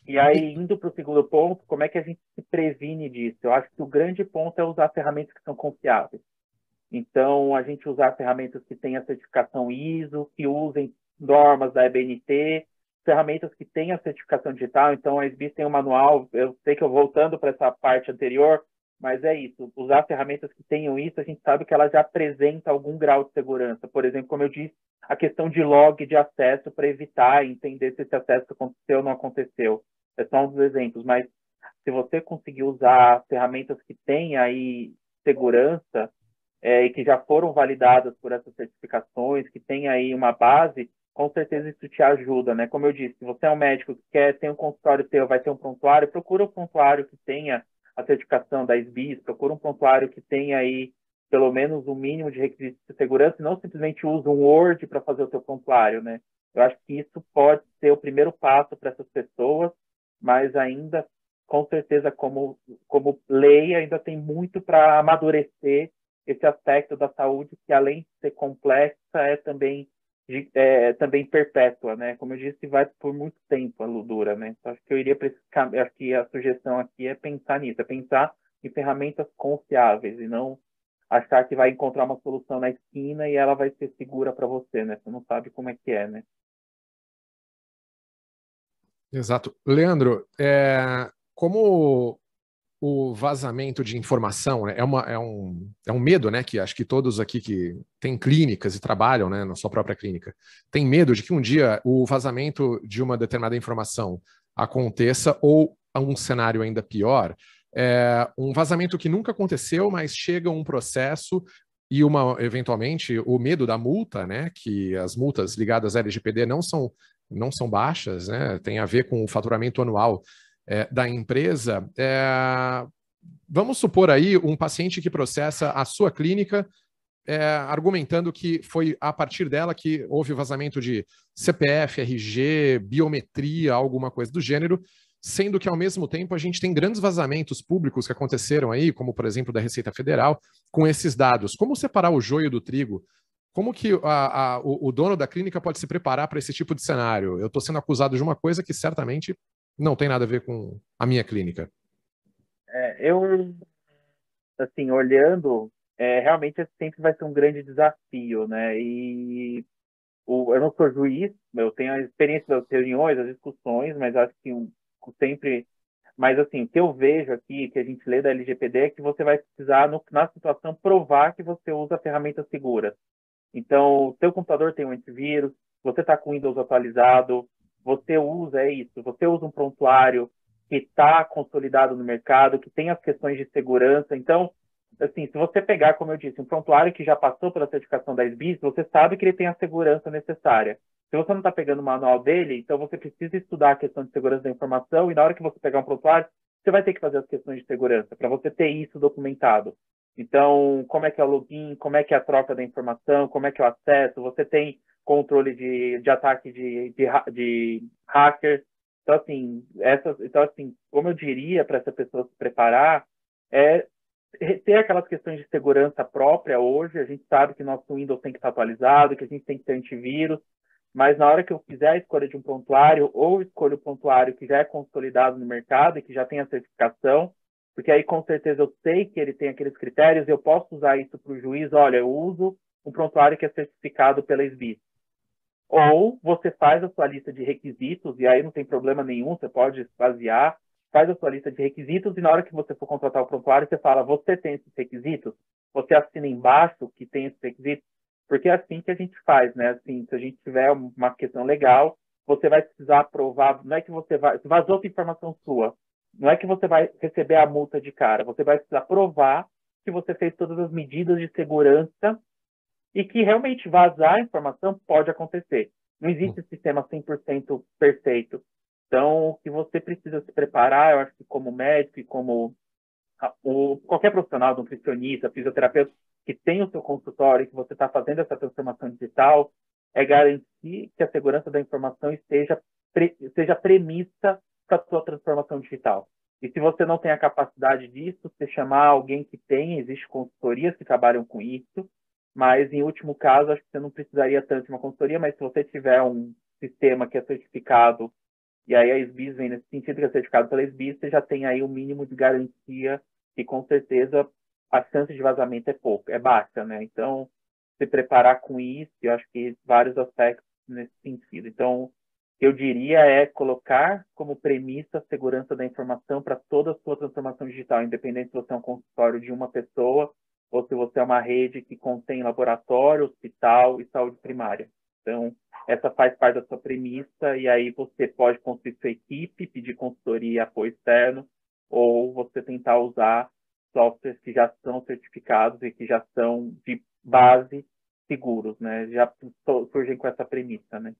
E aí, indo para o segundo ponto, como é que a gente se previne disso? Eu acho que o grande ponto é usar ferramentas que são confiáveis. Então, a gente usar ferramentas que a certificação ISO, que usem normas da EBNT, ferramentas que a certificação digital. Então, a SBIS tem um manual, eu sei que eu voltando para essa parte anterior, mas é isso. Usar ferramentas que tenham isso, a gente sabe que ela já apresenta algum grau de segurança. Por exemplo, como eu disse, a questão de log de acesso para evitar entender se esse acesso aconteceu ou não aconteceu é um dos exemplos, mas se você conseguir usar ferramentas que têm aí segurança é, e que já foram validadas por essas certificações, que tem aí uma base, com certeza isso te ajuda, né? Como eu disse, se você é um médico que quer ter um consultório teu, vai ter um prontuário, procura um prontuário que tenha a certificação da SBIS, procura um prontuário que tenha aí pelo menos o um mínimo de requisitos de segurança e não simplesmente usa um Word para fazer o seu prontuário, né? Eu acho que isso pode ser o primeiro passo para essas pessoas mas ainda, com certeza, como, como lei, ainda tem muito para amadurecer esse aspecto da saúde, que além de ser complexa, é também, é, também perpétua, né? Como eu disse, vai por muito tempo a Ludura, né? Então, acho que eu iria para esse acho que a sugestão aqui é pensar nisso, é pensar em ferramentas confiáveis e não achar que vai encontrar uma solução na esquina e ela vai ser segura para você, né? Você não sabe como é que é, né? Exato. Leandro, é, como o vazamento de informação né, é, uma, é, um, é um medo, né? Que acho que todos aqui que têm clínicas e trabalham né, na sua própria clínica têm medo de que um dia o vazamento de uma determinada informação aconteça ou um cenário ainda pior, é, um vazamento que nunca aconteceu, mas chega um processo e uma eventualmente o medo da multa, né? Que as multas ligadas à LGPD não são não são baixas, né? tem a ver com o faturamento anual é, da empresa. É, vamos supor aí um paciente que processa a sua clínica é, argumentando que foi a partir dela que houve vazamento de CPF, RG, biometria, alguma coisa do gênero, sendo que ao mesmo tempo a gente tem grandes vazamentos públicos que aconteceram aí, como por exemplo da Receita Federal, com esses dados. Como separar o joio do trigo? Como que a, a, o, o, dono da clínica pode se preparar para esse tipo de cenário? Eu estou sendo acusado de uma coisa que certamente não tem nada a ver com a minha clínica. É, eu, assim, olhando, é, realmente sempre vai ser um grande desafio, né? E o, eu não sou juiz, eu tenho a experiência das reuniões, das discussões, mas acho que um, sempre. Mas, assim, o que eu vejo aqui, que a gente lê da LGPD, é que você vai precisar, no, na situação, provar que você usa ferramentas seguras. Então, o seu computador tem um antivírus, você está com o Windows atualizado, você usa, é isso, você usa um prontuário que está consolidado no mercado, que tem as questões de segurança. Então, assim, se você pegar, como eu disse, um prontuário que já passou pela certificação da SBIS, você sabe que ele tem a segurança necessária. Se você não está pegando o manual dele, então você precisa estudar a questão de segurança da informação e na hora que você pegar um prontuário, você vai ter que fazer as questões de segurança para você ter isso documentado. Então, como é que é o login, como é que é a troca da informação, como é que é o acesso, você tem controle de, de ataque de, de, de hackers. Então, assim, essas, então, assim, como eu diria para essa pessoa se preparar, é ter aquelas questões de segurança própria hoje. A gente sabe que nosso Windows tem que estar atualizado, que a gente tem que ter antivírus, mas na hora que eu fizer a escolha de um prontuário, ou escolho o prontuário que já é consolidado no mercado e que já tem a certificação, porque aí com certeza eu sei que ele tem aqueles critérios, eu posso usar isso para o juiz, olha, eu uso um prontuário que é certificado pela SBIS. Ou você faz a sua lista de requisitos, e aí não tem problema nenhum, você pode basear, faz a sua lista de requisitos, e na hora que você for contratar o prontuário, você fala, você tem esses requisitos? Você assina embaixo que tem esses requisitos? Porque é assim que a gente faz, né? Assim, se a gente tiver uma questão legal, você vai precisar provar, não é que você vai, vazou informação sua, não é que você vai receber a multa de cara, você vai precisar provar que você fez todas as medidas de segurança e que realmente vazar a informação pode acontecer. Não existe sistema 100% perfeito. Então, o que você precisa se preparar, eu acho que como médico e como o, qualquer profissional, nutricionista, fisioterapeuta, que tem o seu consultório e que você está fazendo essa transformação digital, é garantir que a segurança da informação esteja pre, seja premissa para a sua transformação digital. E se você não tem a capacidade disso, você chamar alguém que tem, existe consultorias que trabalham com isso, mas em último caso, acho que você não precisaria tanto de uma consultoria, mas se você tiver um sistema que é certificado, e aí a SBIS vem nesse sentido que é certificado pela SBIS, você já tem aí o um mínimo de garantia que com certeza a chance de vazamento é pouco, é baixa, né? Então, se preparar com isso, eu acho que vários aspectos nesse sentido. Então, eu diria é colocar como premissa a segurança da informação para toda a sua transformação digital, independente se você é um consultório de uma pessoa ou se você é uma rede que contém laboratório, hospital e saúde primária. Então, essa faz parte da sua premissa e aí você pode construir sua equipe, pedir consultoria e apoio externo, ou você tentar usar softwares que já são certificados e que já são de base seguros, né? Já surgem com essa premissa, né?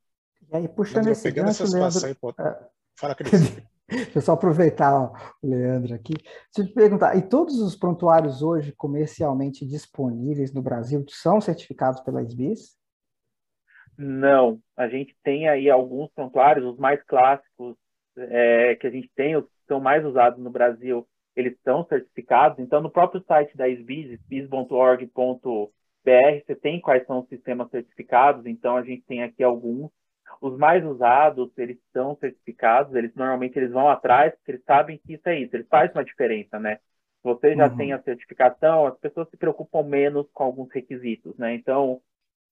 E aí, puxando esse gancho, Leandro... Aí, pô... É. Fala, Cris. Deixa eu só aproveitar ó, o Leandro aqui. Deixa eu te perguntar, e todos os prontuários hoje comercialmente disponíveis no Brasil são certificados pela SBIS? Não, a gente tem aí alguns prontuários, os mais clássicos é, que a gente tem, os que são mais usados no Brasil, eles são certificados. Então, no próprio site da SBIS, sbis.org.br, você tem quais são os sistemas certificados. Então, a gente tem aqui alguns os mais usados, eles são certificados, eles normalmente eles vão atrás, porque eles sabem que isso é isso, eles fazem uma diferença, né? Você já uhum. tem a certificação, as pessoas se preocupam menos com alguns requisitos, né? Então,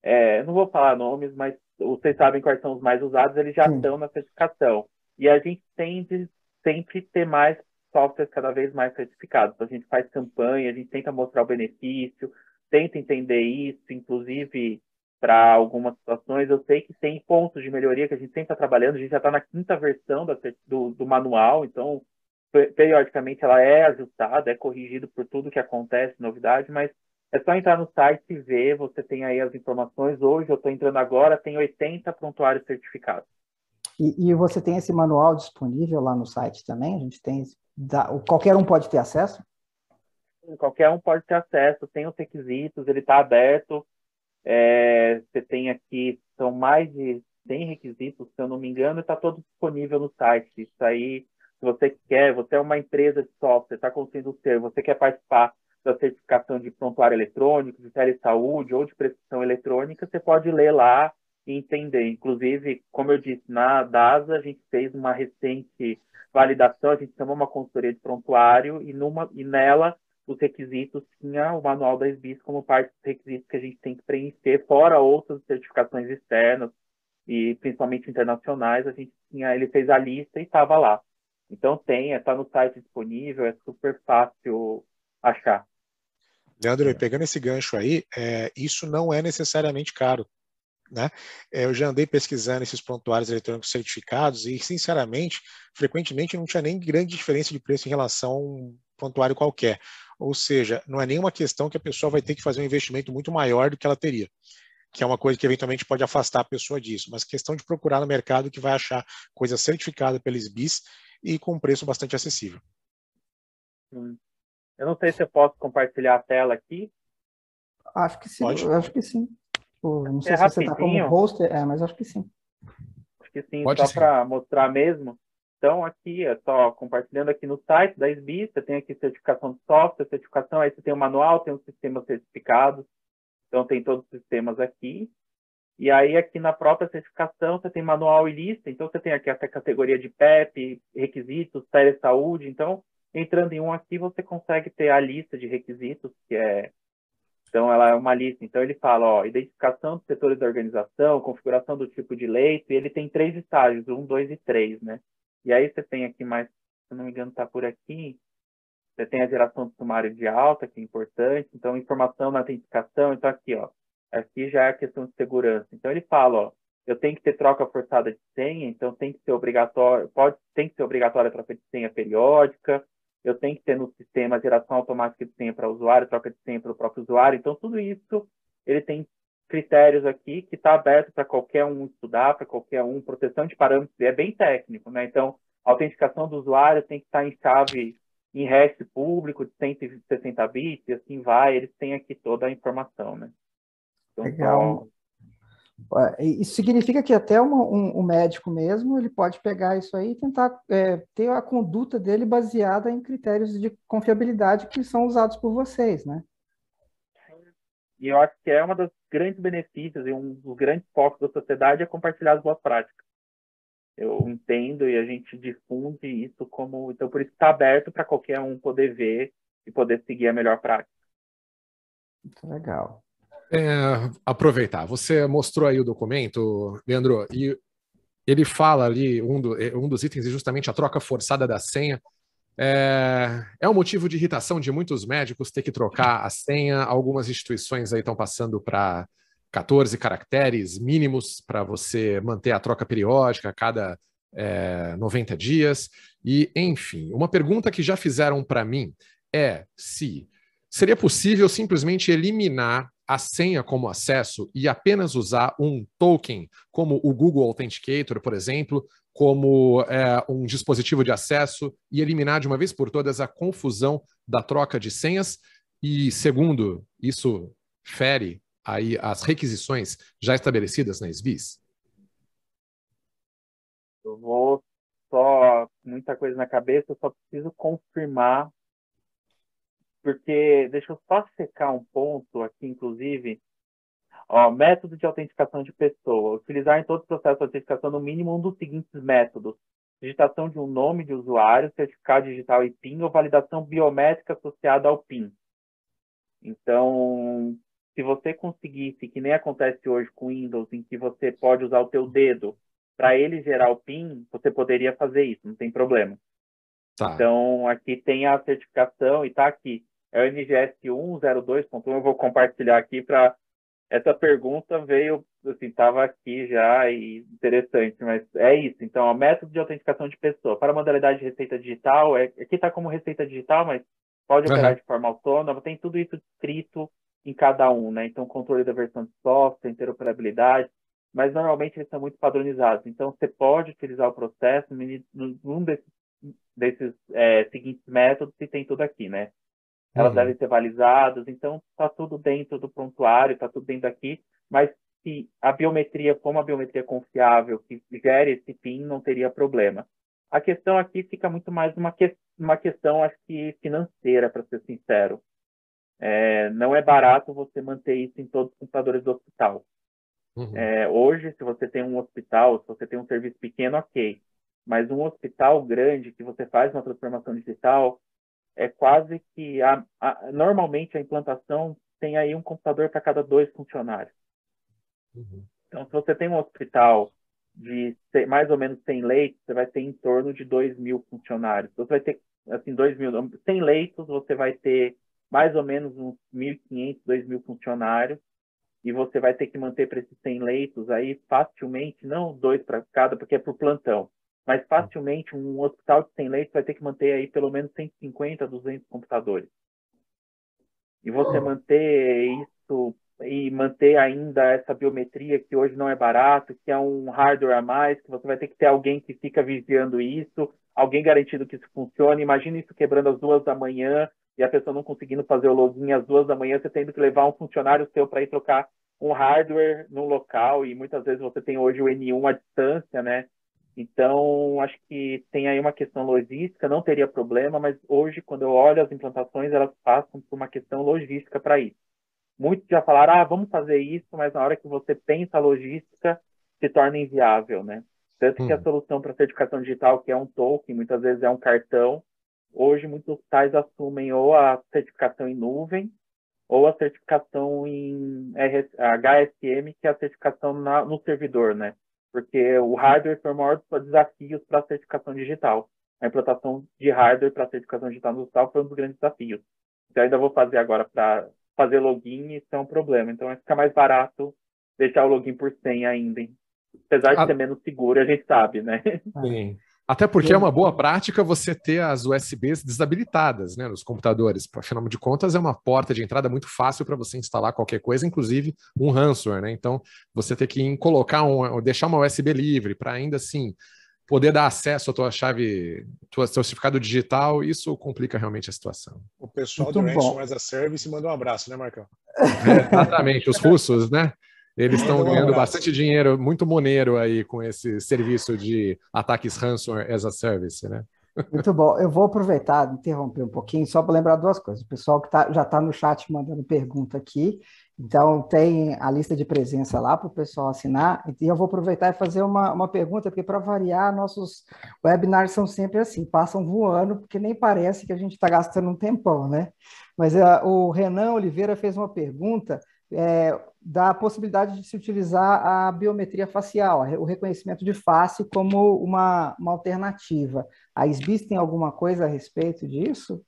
é, não vou falar nomes, mas vocês sabem quais são os mais usados, eles já Sim. estão na certificação. E a gente tende sempre ter mais softwares cada vez mais certificados. A gente faz campanha, a gente tenta mostrar o benefício, tenta entender isso, inclusive para algumas situações. Eu sei que tem pontos de melhoria que a gente sempre está trabalhando. A gente já está na quinta versão da, do, do, manual, então periodicamente ela é ajustada, é corrigido por tudo que acontece, novidade, mas é só entrar no site e ver, você tem aí as informações. Hoje eu estou entrando agora, tem 80 prontuários certificados. E, e, você tem esse manual disponível lá no site também? A gente tem. qualquer um pode ter acesso? Qualquer um pode ter acesso, tem os requisitos, ele está aberto. É, você tem aqui, são mais de 100 requisitos, se eu não me engano, está todo disponível no site. Isso aí, se você quer, você é uma empresa de software, está construindo ser, você quer participar da certificação de prontuário eletrônico, de telesaúde ou de prescrição eletrônica, você pode ler lá e entender. Inclusive, como eu disse, na DASA a gente fez uma recente validação, a gente chamou uma consultoria de prontuário e, numa, e nela os requisitos tinha o manual da SBIS como parte dos requisitos que a gente tem que preencher, fora outras certificações externas e principalmente internacionais, a gente tinha, ele fez a lista e estava lá. Então tem, está no site disponível, é super fácil achar. Leandro, pegando esse gancho aí, é, isso não é necessariamente caro. Né? É, eu já andei pesquisando esses prontuários eletrônicos certificados e, sinceramente, frequentemente não tinha nem grande diferença de preço em relação a um prontuário qualquer. Ou seja, não é nenhuma questão que a pessoa vai ter que fazer um investimento muito maior do que ela teria, que é uma coisa que eventualmente pode afastar a pessoa disso, mas questão de procurar no mercado que vai achar coisa certificada pelos BIS e com um preço bastante acessível. Eu não sei se eu posso compartilhar a tela aqui. Acho que sim, Pode? acho que sim. Não sei é se rapidinho. você está como host, é, mas acho que sim. Acho que sim, Pode só para mostrar mesmo. Então, aqui, é só compartilhando aqui no site da SBI, você tem aqui certificação de software, certificação, aí você tem o manual, tem os sistemas certificados, então tem todos os sistemas aqui. E aí, aqui na própria certificação, você tem manual e lista, então você tem aqui essa categoria de PEP, requisitos, saúde. então, entrando em um aqui, você consegue ter a lista de requisitos, que é então, ela é uma lista. Então, ele fala, ó, identificação dos setores da organização, configuração do tipo de leito, e ele tem três estágios, um, dois e três, né? E aí você tem aqui mais, se não me engano, está por aqui, você tem a geração do sumário de alta, que é importante, então, informação na autenticação, então aqui, ó, aqui já é a questão de segurança. Então, ele fala, ó, eu tenho que ter troca forçada de senha, então tem que ser obrigatório, pode, tem que ser obrigatória a troca de senha periódica, eu tenho que ter no sistema geração automática de senha para o usuário, troca de senha para o próprio usuário. Então, tudo isso, ele tem critérios aqui que está aberto para qualquer um estudar, para qualquer um, proteção de parâmetros, é bem técnico, né? Então, a autenticação do usuário tem que estar em chave em hash público de 160 bits, e assim vai, eles têm aqui toda a informação, né? Então, Legal. Isso significa que até uma, um, um, médico mesmo ele pode pegar isso aí e tentar é, ter a conduta dele baseada em critérios de confiabilidade que são usados por vocês, né? E eu acho que é uma das grandes benefícios e um dos grandes focos da sociedade é compartilhar as boas práticas. Eu entendo e a gente difunde isso como então por isso está aberto para qualquer um poder ver e poder seguir a melhor prática. Muito legal. É, aproveitar, você mostrou aí o documento, Leandro, e ele fala ali, um, do, é, um dos itens é justamente a troca forçada da senha. É, é um motivo de irritação de muitos médicos ter que trocar a senha. Algumas instituições aí estão passando para 14 caracteres mínimos para você manter a troca periódica a cada é, 90 dias. E, enfim, uma pergunta que já fizeram para mim é se seria possível simplesmente eliminar a senha como acesso e apenas usar um token, como o Google Authenticator, por exemplo, como é, um dispositivo de acesso e eliminar de uma vez por todas a confusão da troca de senhas. E segundo, isso fere aí as requisições já estabelecidas na SBIS? Eu vou só muita coisa na cabeça, eu só preciso confirmar porque deixa eu só secar um ponto aqui, inclusive. Ó, método de autenticação de pessoa. Utilizar em todo o processo de autenticação no mínimo um dos seguintes métodos. Digitação de um nome de usuário, certificado digital e PIN ou validação biométrica associada ao PIN. Então, se você conseguisse, que nem acontece hoje com Windows, em que você pode usar o teu dedo para ele gerar o PIN, você poderia fazer isso, não tem problema. Tá. Então, aqui tem a certificação e está aqui é o NGS 102.1. Eu vou compartilhar aqui para essa pergunta veio, assim, estava aqui já e interessante, mas é isso. Então, o método de autenticação de pessoa para a modalidade de receita digital, é, aqui está como receita digital, mas pode operar uhum. de forma autônoma, tem tudo isso descrito em cada um, né? Então, controle da versão de software, interoperabilidade, mas normalmente eles são muito padronizados. Então, você pode utilizar o processo num desses, desses é, seguintes métodos e tem tudo aqui, né? Elas uhum. devem ser balizadas, então está tudo dentro do prontuário, está tudo dentro aqui, mas se a biometria for uma biometria confiável, que gere esse PIN, não teria problema. A questão aqui fica muito mais uma, que, uma questão, acho que financeira, para ser sincero. É, não é barato você manter isso em todos os computadores do hospital. Uhum. É, hoje, se você tem um hospital, se você tem um serviço pequeno, ok. Mas um hospital grande que você faz uma transformação digital, é quase que a, a, normalmente a implantação tem aí um computador para cada dois funcionários. Uhum. Então, se você tem um hospital de mais ou menos 100 leitos, você vai ter em torno de 2 mil funcionários. Você vai ter, assim, 2 mil, 100 leitos, você vai ter mais ou menos uns 1.500, 2 mil funcionários, e você vai ter que manter para esses 100 leitos aí facilmente, não dois para cada, porque é por plantão, mas facilmente um hospital de 100 leitos vai ter que manter aí pelo menos 150, 200 computadores. E você manter isso e manter ainda essa biometria que hoje não é barato, que é um hardware a mais, que você vai ter que ter alguém que fica vigiando isso, alguém garantindo que isso funcione. Imagina isso quebrando às duas da manhã e a pessoa não conseguindo fazer o login às duas da manhã, você tendo que levar um funcionário seu para ir trocar um hardware no local e muitas vezes você tem hoje o N1 à distância, né? Então, acho que tem aí uma questão logística, não teria problema, mas hoje, quando eu olho as implantações, elas passam por uma questão logística para isso. Muitos já falaram, ah, vamos fazer isso, mas na hora que você pensa a logística, se torna inviável, né? Tanto que a solução para certificação digital, que é um token, muitas vezes é um cartão, hoje muitos hospitais assumem ou a certificação em nuvem, ou a certificação em HSM, que é a certificação na, no servidor, né? Porque o hardware foi o maior dos desafios para a certificação digital. A implantação de hardware para a certificação digital no hospital foi um dos grandes desafios. Eu ainda vou fazer agora para fazer login, isso é um problema. Então, vai ficar mais barato deixar o login por 100 ainda. Apesar de ah. ser menos seguro, a gente sabe, né? Sim. Até porque é uma boa prática você ter as USBs desabilitadas né, nos computadores. Afinal de contas, é uma porta de entrada muito fácil para você instalar qualquer coisa, inclusive um ransomware. Né? Então, você ter que colocar um, deixar uma USB livre para ainda assim poder dar acesso à tua chave, tua certificado digital, isso complica realmente a situação. O pessoal muito do Ransom as a Service manda um abraço, né, Marcão? É, exatamente, os russos, né? Eles estão ganhando bastante dinheiro, muito moneiro aí com esse serviço de ataques ransomware as a service, né? Muito bom. Eu vou aproveitar, interromper um pouquinho, só para lembrar duas coisas. O pessoal que tá, já está no chat mandando pergunta aqui, então tem a lista de presença lá para o pessoal assinar. E eu vou aproveitar e fazer uma, uma pergunta, porque para variar, nossos webinars são sempre assim, passam voando, porque nem parece que a gente está gastando um tempão, né? Mas uh, o Renan Oliveira fez uma pergunta é, da possibilidade de se utilizar a biometria facial, o reconhecimento de face como uma, uma alternativa. A SBIS tem alguma coisa a respeito disso?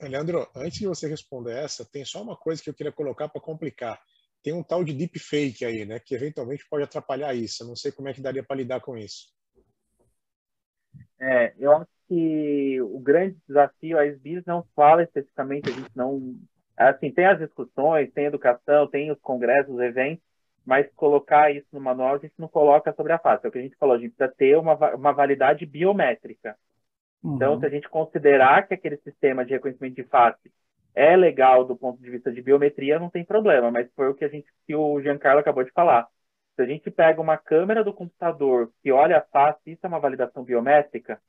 Leandro, antes de você responder essa, tem só uma coisa que eu queria colocar para complicar. Tem um tal de deepfake aí, né, que eventualmente pode atrapalhar isso. Eu não sei como é que daria para lidar com isso. É, eu acho que o grande desafio, a SBIS não fala especificamente, a gente não assim, tem as discussões, tem educação, tem os congressos, os eventos, mas colocar isso no manual a gente não coloca sobre a face. É o que a gente falou, a gente precisa ter uma, uma validade biométrica. Uhum. Então, se a gente considerar que aquele sistema de reconhecimento de face é legal do ponto de vista de biometria, não tem problema, mas foi o que a gente, que o Giancarlo acabou de falar. Se a gente pega uma câmera do computador que olha a face, isso é uma validação biométrica,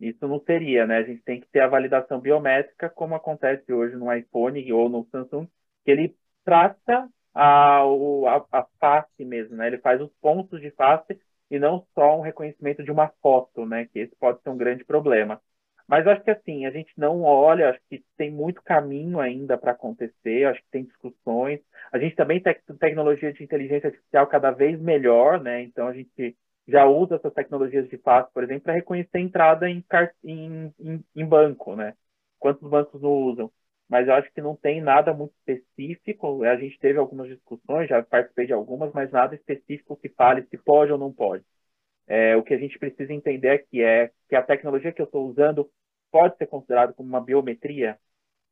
isso não seria, né? A gente tem que ter a validação biométrica, como acontece hoje no iPhone ou no Samsung, que ele trata a, a, a face mesmo, né? Ele faz os pontos de face e não só um reconhecimento de uma foto, né? Que esse pode ser um grande problema. Mas acho que assim, a gente não olha, acho que tem muito caminho ainda para acontecer, acho que tem discussões. A gente também tem tecnologia de inteligência artificial cada vez melhor, né? Então a gente já usa essas tecnologias de face, por exemplo, para reconhecer entrada em, em, em, em, banco, né? Quantos bancos não usam? Mas eu acho que não tem nada muito específico. A gente teve algumas discussões, já participei de algumas, mas nada específico que fale se pode ou não pode. É, o que a gente precisa entender aqui é que a tecnologia que eu estou usando pode ser considerada como uma biometria.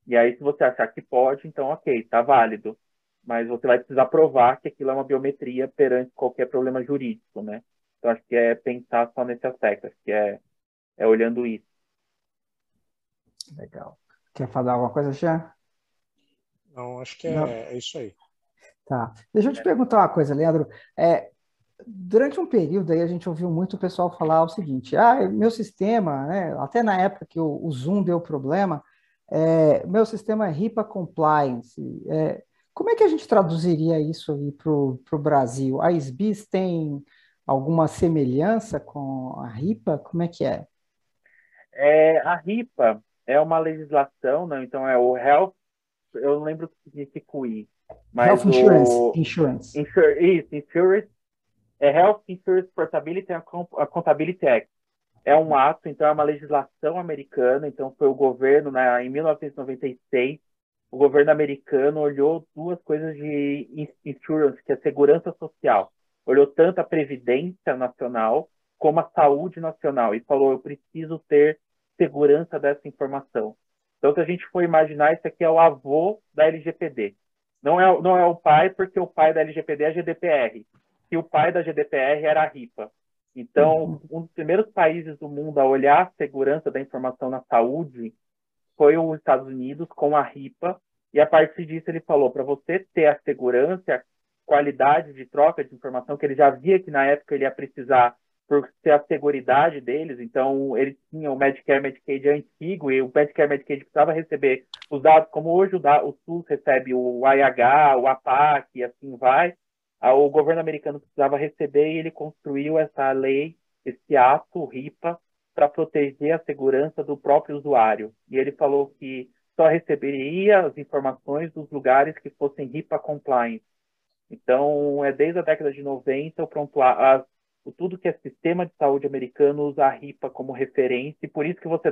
E aí, se você achar que pode, então ok, está válido. Mas você vai precisar provar que aquilo é uma biometria perante qualquer problema jurídico, né? Então, acho que é pensar só nesse aspecto, acho que é, é olhando isso. Legal. Quer falar alguma coisa, Jean? Não, acho que é, é, isso aí. Tá. Deixa eu te perguntar uma coisa, Leandro. É, durante um período aí a gente ouviu muito o pessoal falar o seguinte: ah, meu sistema, né, até na época que o, o Zoom deu problema, é, meu sistema é HIPAA compliance. É, como é que a gente traduziria isso aí para o Brasil? A SBIS tem alguma semelhança com a RIPA? Como é que é? é a RIPA é uma legislação, né? então é o Health, eu não lembro o que significa o I, mas Health Insurance. O, insurance. Insur, isso, Insurance, é Health Insurance Portability and Accountability Act. É um ato, então é uma legislação americana, então foi o governo, né, em 1996, o governo americano olhou duas coisas de insurance, que é segurança social. Olhou tanto a previdência nacional como a saúde nacional e falou: eu preciso ter segurança dessa informação. Então, se a gente for imaginar, isso aqui é o avô da LGPD. Não é, não é o pai, porque o pai da LGPD é a GDPR. E o pai da GDPR era a RIPA. Então, um dos primeiros países do mundo a olhar a segurança da informação na saúde foi os Estados Unidos com a RIPA, e a partir disso ele falou, para você ter a segurança, qualidade de troca de informação, que ele já via que na época ele ia precisar por ser a seguridade deles, então ele tinha o Medicare, Medicaid antigo, e o Medicare, Medicaid precisava receber os dados, como hoje o, da, o SUS recebe o IH, o APAC, e assim vai, o governo americano precisava receber e ele construiu essa lei, esse ato, RIPA, para proteger a segurança do próprio usuário. E ele falou que só receberia as informações dos lugares que fossem RIPA compliant. Então, é desde a década de 90 o prontuário, o tudo que é sistema de saúde americano usa a RIPA como referência, e por isso que você,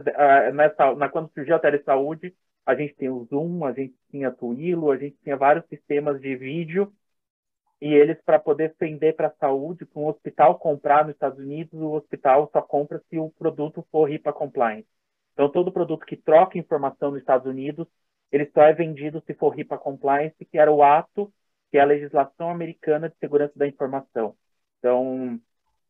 nessa, na, quando surgiu a telesaúde, a gente tem o Zoom, a gente tinha a Twilo, a gente tinha vários sistemas de vídeo e eles, para poder vender para a saúde, para um hospital comprar nos Estados Unidos, o hospital só compra se o produto for HIPAA compliant. Então, todo produto que troca informação nos Estados Unidos, ele só é vendido se for HIPAA compliance, que era o ato, que é a legislação americana de segurança da informação. Então,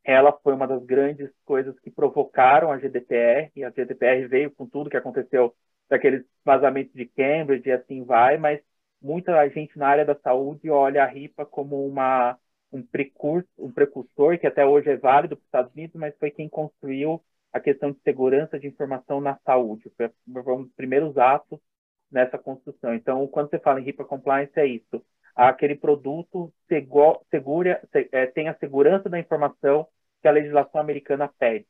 ela foi uma das grandes coisas que provocaram a GDPR, e a GDPR veio com tudo que aconteceu daqueles vazamentos de Cambridge e assim vai, mas muita gente na área da saúde olha a RIPA como uma, um, precursor, um precursor que até hoje é válido para os Estados Unidos, mas foi quem construiu a questão de segurança de informação na saúde. Foi um dos primeiros atos nessa construção. Então, quando você fala em RIPA Compliance, é isso. Aquele produto segura, é, tem a segurança da informação que a legislação americana pede.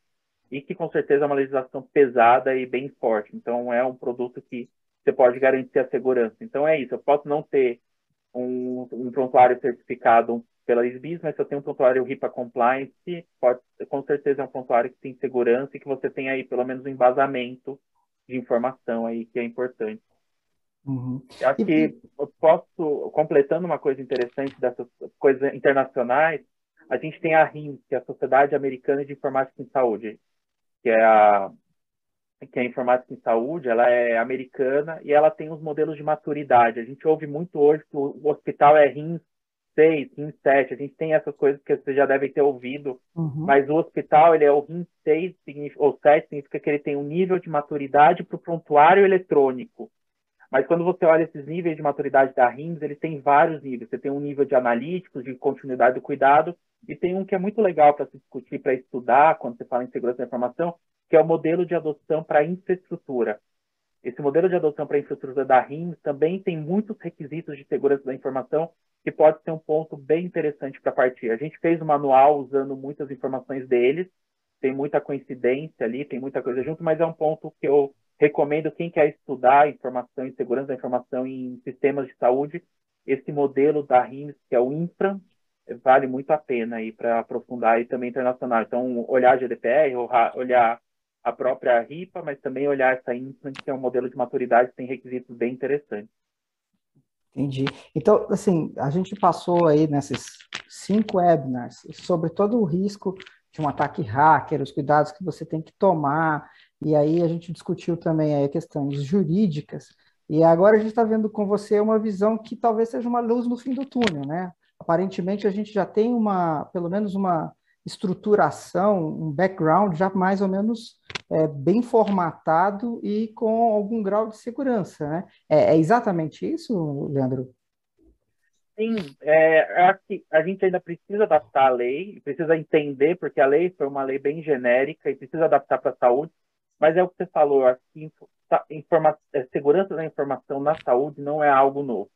E que, com certeza, é uma legislação pesada e bem forte. Então, é um produto que você pode garantir a segurança. Então é isso, eu posso não ter um, um prontuário certificado pela SBIS, mas se eu tenho um prontuário RIPA Compliance, pode, com certeza é um prontuário que tem segurança e que você tem aí pelo menos um embasamento de informação aí que é importante. Uhum. Acho que eu posso, completando uma coisa interessante dessas coisas internacionais, a gente tem a RIMS, que é a Sociedade Americana de Informática em Saúde, que é a que é a informática em saúde, ela é americana e ela tem os modelos de maturidade. A gente ouve muito hoje que o hospital é RIM 6, RIM 7, a gente tem essas coisas que você já deve ter ouvido, uhum. mas o hospital, ele é o RIM 6 ou 7, significa que ele tem um nível de maturidade para o prontuário eletrônico. Mas quando você olha esses níveis de maturidade da RIMS, ele tem vários níveis. Você tem um nível de analíticos, de continuidade do cuidado, e tem um que é muito legal para se discutir, para estudar, quando você fala em segurança da informação, que é o modelo de adoção para infraestrutura. Esse modelo de adoção para infraestrutura da RIMS também tem muitos requisitos de segurança da informação, que pode ser um ponto bem interessante para partir. A gente fez um manual usando muitas informações deles, tem muita coincidência ali, tem muita coisa junto, mas é um ponto que eu recomendo quem quer estudar informação e segurança da informação em sistemas de saúde, esse modelo da RIMS, que é o Infra, vale muito a pena aí para aprofundar e também internacional. Então, olhar GDPR, olhar a própria RIPA, mas também olhar essa Implant, que é um modelo de maturidade que tem requisitos bem interessantes. Entendi. Então, assim, a gente passou aí nesses cinco webinars sobre todo o risco de um ataque hacker, os cuidados que você tem que tomar, e aí a gente discutiu também questões jurídicas, e agora a gente está vendo com você uma visão que talvez seja uma luz no fim do túnel, né? Aparentemente a gente já tem uma, pelo menos uma estruturação, um background já mais ou menos é, bem formatado e com algum grau de segurança. Né? É, é exatamente isso, Leandro? Sim, é, acho que a gente ainda precisa adaptar a lei, precisa entender, porque a lei foi uma lei bem genérica e precisa adaptar para a saúde, mas é o que você falou, acho que informa é, segurança da informação na saúde não é algo novo.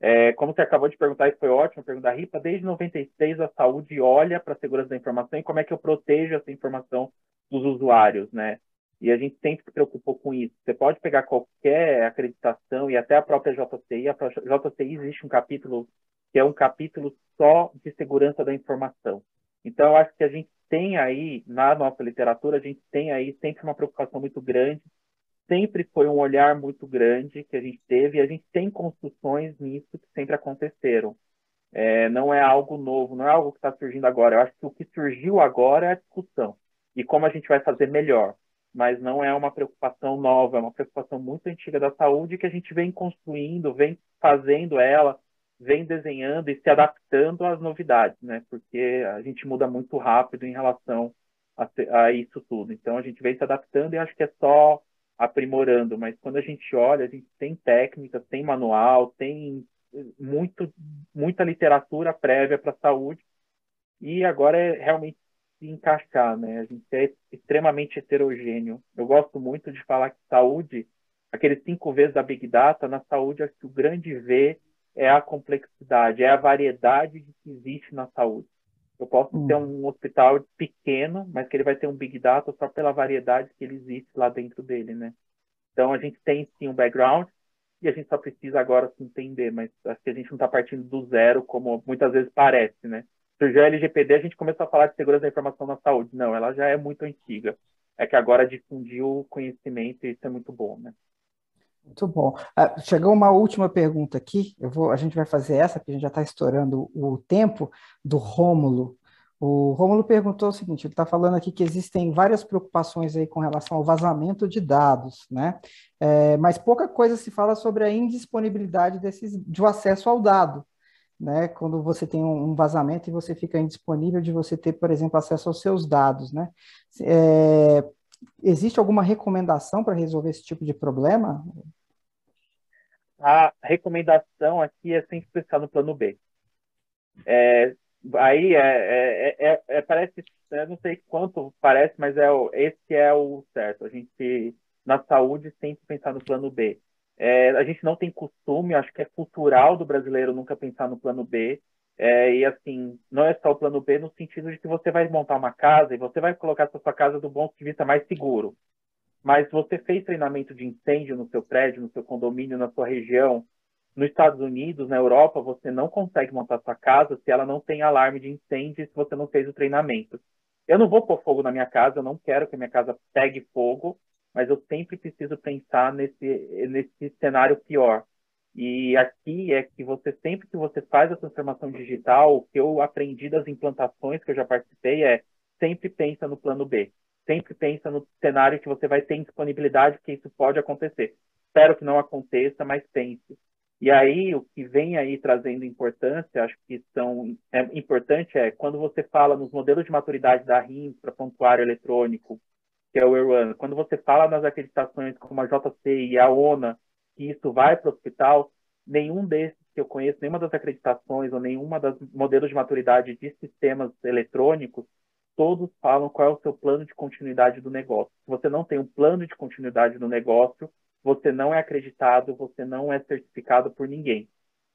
É, como você acabou de perguntar, isso foi ótimo, pergunta da RIPA, desde 96 a saúde olha para a segurança da informação e como é que eu protejo essa informação dos usuários, né? E a gente sempre se preocupou com isso. Você pode pegar qualquer acreditação e até a própria JCI. A JCI existe um capítulo que é um capítulo só de segurança da informação. Então, eu acho que a gente tem aí, na nossa literatura, a gente tem aí sempre uma preocupação muito grande, sempre foi um olhar muito grande que a gente teve, e a gente tem construções nisso que sempre aconteceram. É, não é algo novo, não é algo que está surgindo agora. Eu acho que o que surgiu agora é a discussão e como a gente vai fazer melhor mas não é uma preocupação nova, é uma preocupação muito antiga da saúde que a gente vem construindo, vem fazendo ela, vem desenhando e se adaptando às novidades, né? Porque a gente muda muito rápido em relação a, a isso tudo. Então a gente vem se adaptando e acho que é só aprimorando, mas quando a gente olha, a gente tem técnicas, tem manual, tem muito, muita literatura prévia para saúde e agora é realmente se encaixar, né? A gente é extremamente heterogêneo. Eu gosto muito de falar que saúde, aqueles cinco vezes da Big Data, na saúde, acho que o grande V é a complexidade, é a variedade que existe na saúde. Eu posso hum. ter um hospital pequeno, mas que ele vai ter um Big Data só pela variedade que ele existe lá dentro dele, né? Então, a gente tem sim um background e a gente só precisa agora se entender, mas acho que a gente não está partindo do zero, como muitas vezes parece, né? surgiu a LGPD, a gente começou a falar de segurança da informação na saúde. Não, ela já é muito antiga. É que agora difundiu o conhecimento e isso é muito bom, né? Muito bom. Ah, chegou uma última pergunta aqui. Eu vou, a gente vai fazer essa, porque a gente já está estourando o tempo do Rômulo. O Rômulo perguntou o seguinte: ele está falando aqui que existem várias preocupações aí com relação ao vazamento de dados, né? É, mas pouca coisa se fala sobre a indisponibilidade desses, de acesso ao dado né, quando você tem um vazamento e você fica indisponível de você ter, por exemplo, acesso aos seus dados, né? É, existe alguma recomendação para resolver esse tipo de problema? A recomendação aqui é sempre pensar no plano B. É, aí é, é, é, é parece, não sei quanto parece, mas é esse é o certo. A gente na saúde sempre pensar no plano B. É, a gente não tem costume, acho que é cultural do brasileiro nunca pensar no plano B. É, e assim, não é só o plano B no sentido de que você vai montar uma casa e você vai colocar sua casa do ponto de vista mais seguro. Mas você fez treinamento de incêndio no seu prédio, no seu condomínio, na sua região, nos Estados Unidos, na Europa, você não consegue montar sua casa se ela não tem alarme de incêndio se você não fez o treinamento. Eu não vou pôr fogo na minha casa, eu não quero que a minha casa pegue fogo, mas eu sempre preciso pensar nesse, nesse cenário pior. E aqui é que você, sempre que você faz a transformação digital, o que eu aprendi das implantações que eu já participei é sempre pensa no plano B. Sempre pensa no cenário que você vai ter disponibilidade, que isso pode acontecer. Espero que não aconteça, mas pense. E aí, o que vem aí trazendo importância, acho que são, é importante é quando você fala nos modelos de maturidade da RIM para pontuário eletrônico, que é o ERWAN, quando você fala nas acreditações como a JC e a ONA, que isso vai para o hospital, nenhum desses que eu conheço, nenhuma das acreditações ou nenhuma das modelos de maturidade de sistemas eletrônicos, todos falam qual é o seu plano de continuidade do negócio. Se você não tem um plano de continuidade do negócio, você não é acreditado, você não é certificado por ninguém.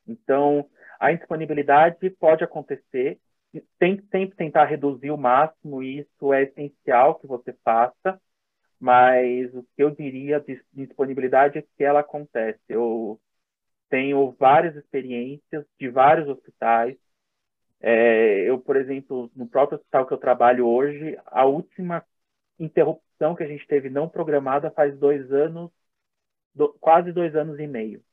Então, a indisponibilidade pode acontecer, tem que sempre tentar reduzir o máximo, e isso é essencial que você faça, mas o que eu diria de disponibilidade é que ela acontece. Eu tenho várias experiências de vários hospitais. É, eu, por exemplo, no próprio hospital que eu trabalho hoje, a última interrupção que a gente teve não programada faz dois anos, do, quase dois anos e meio.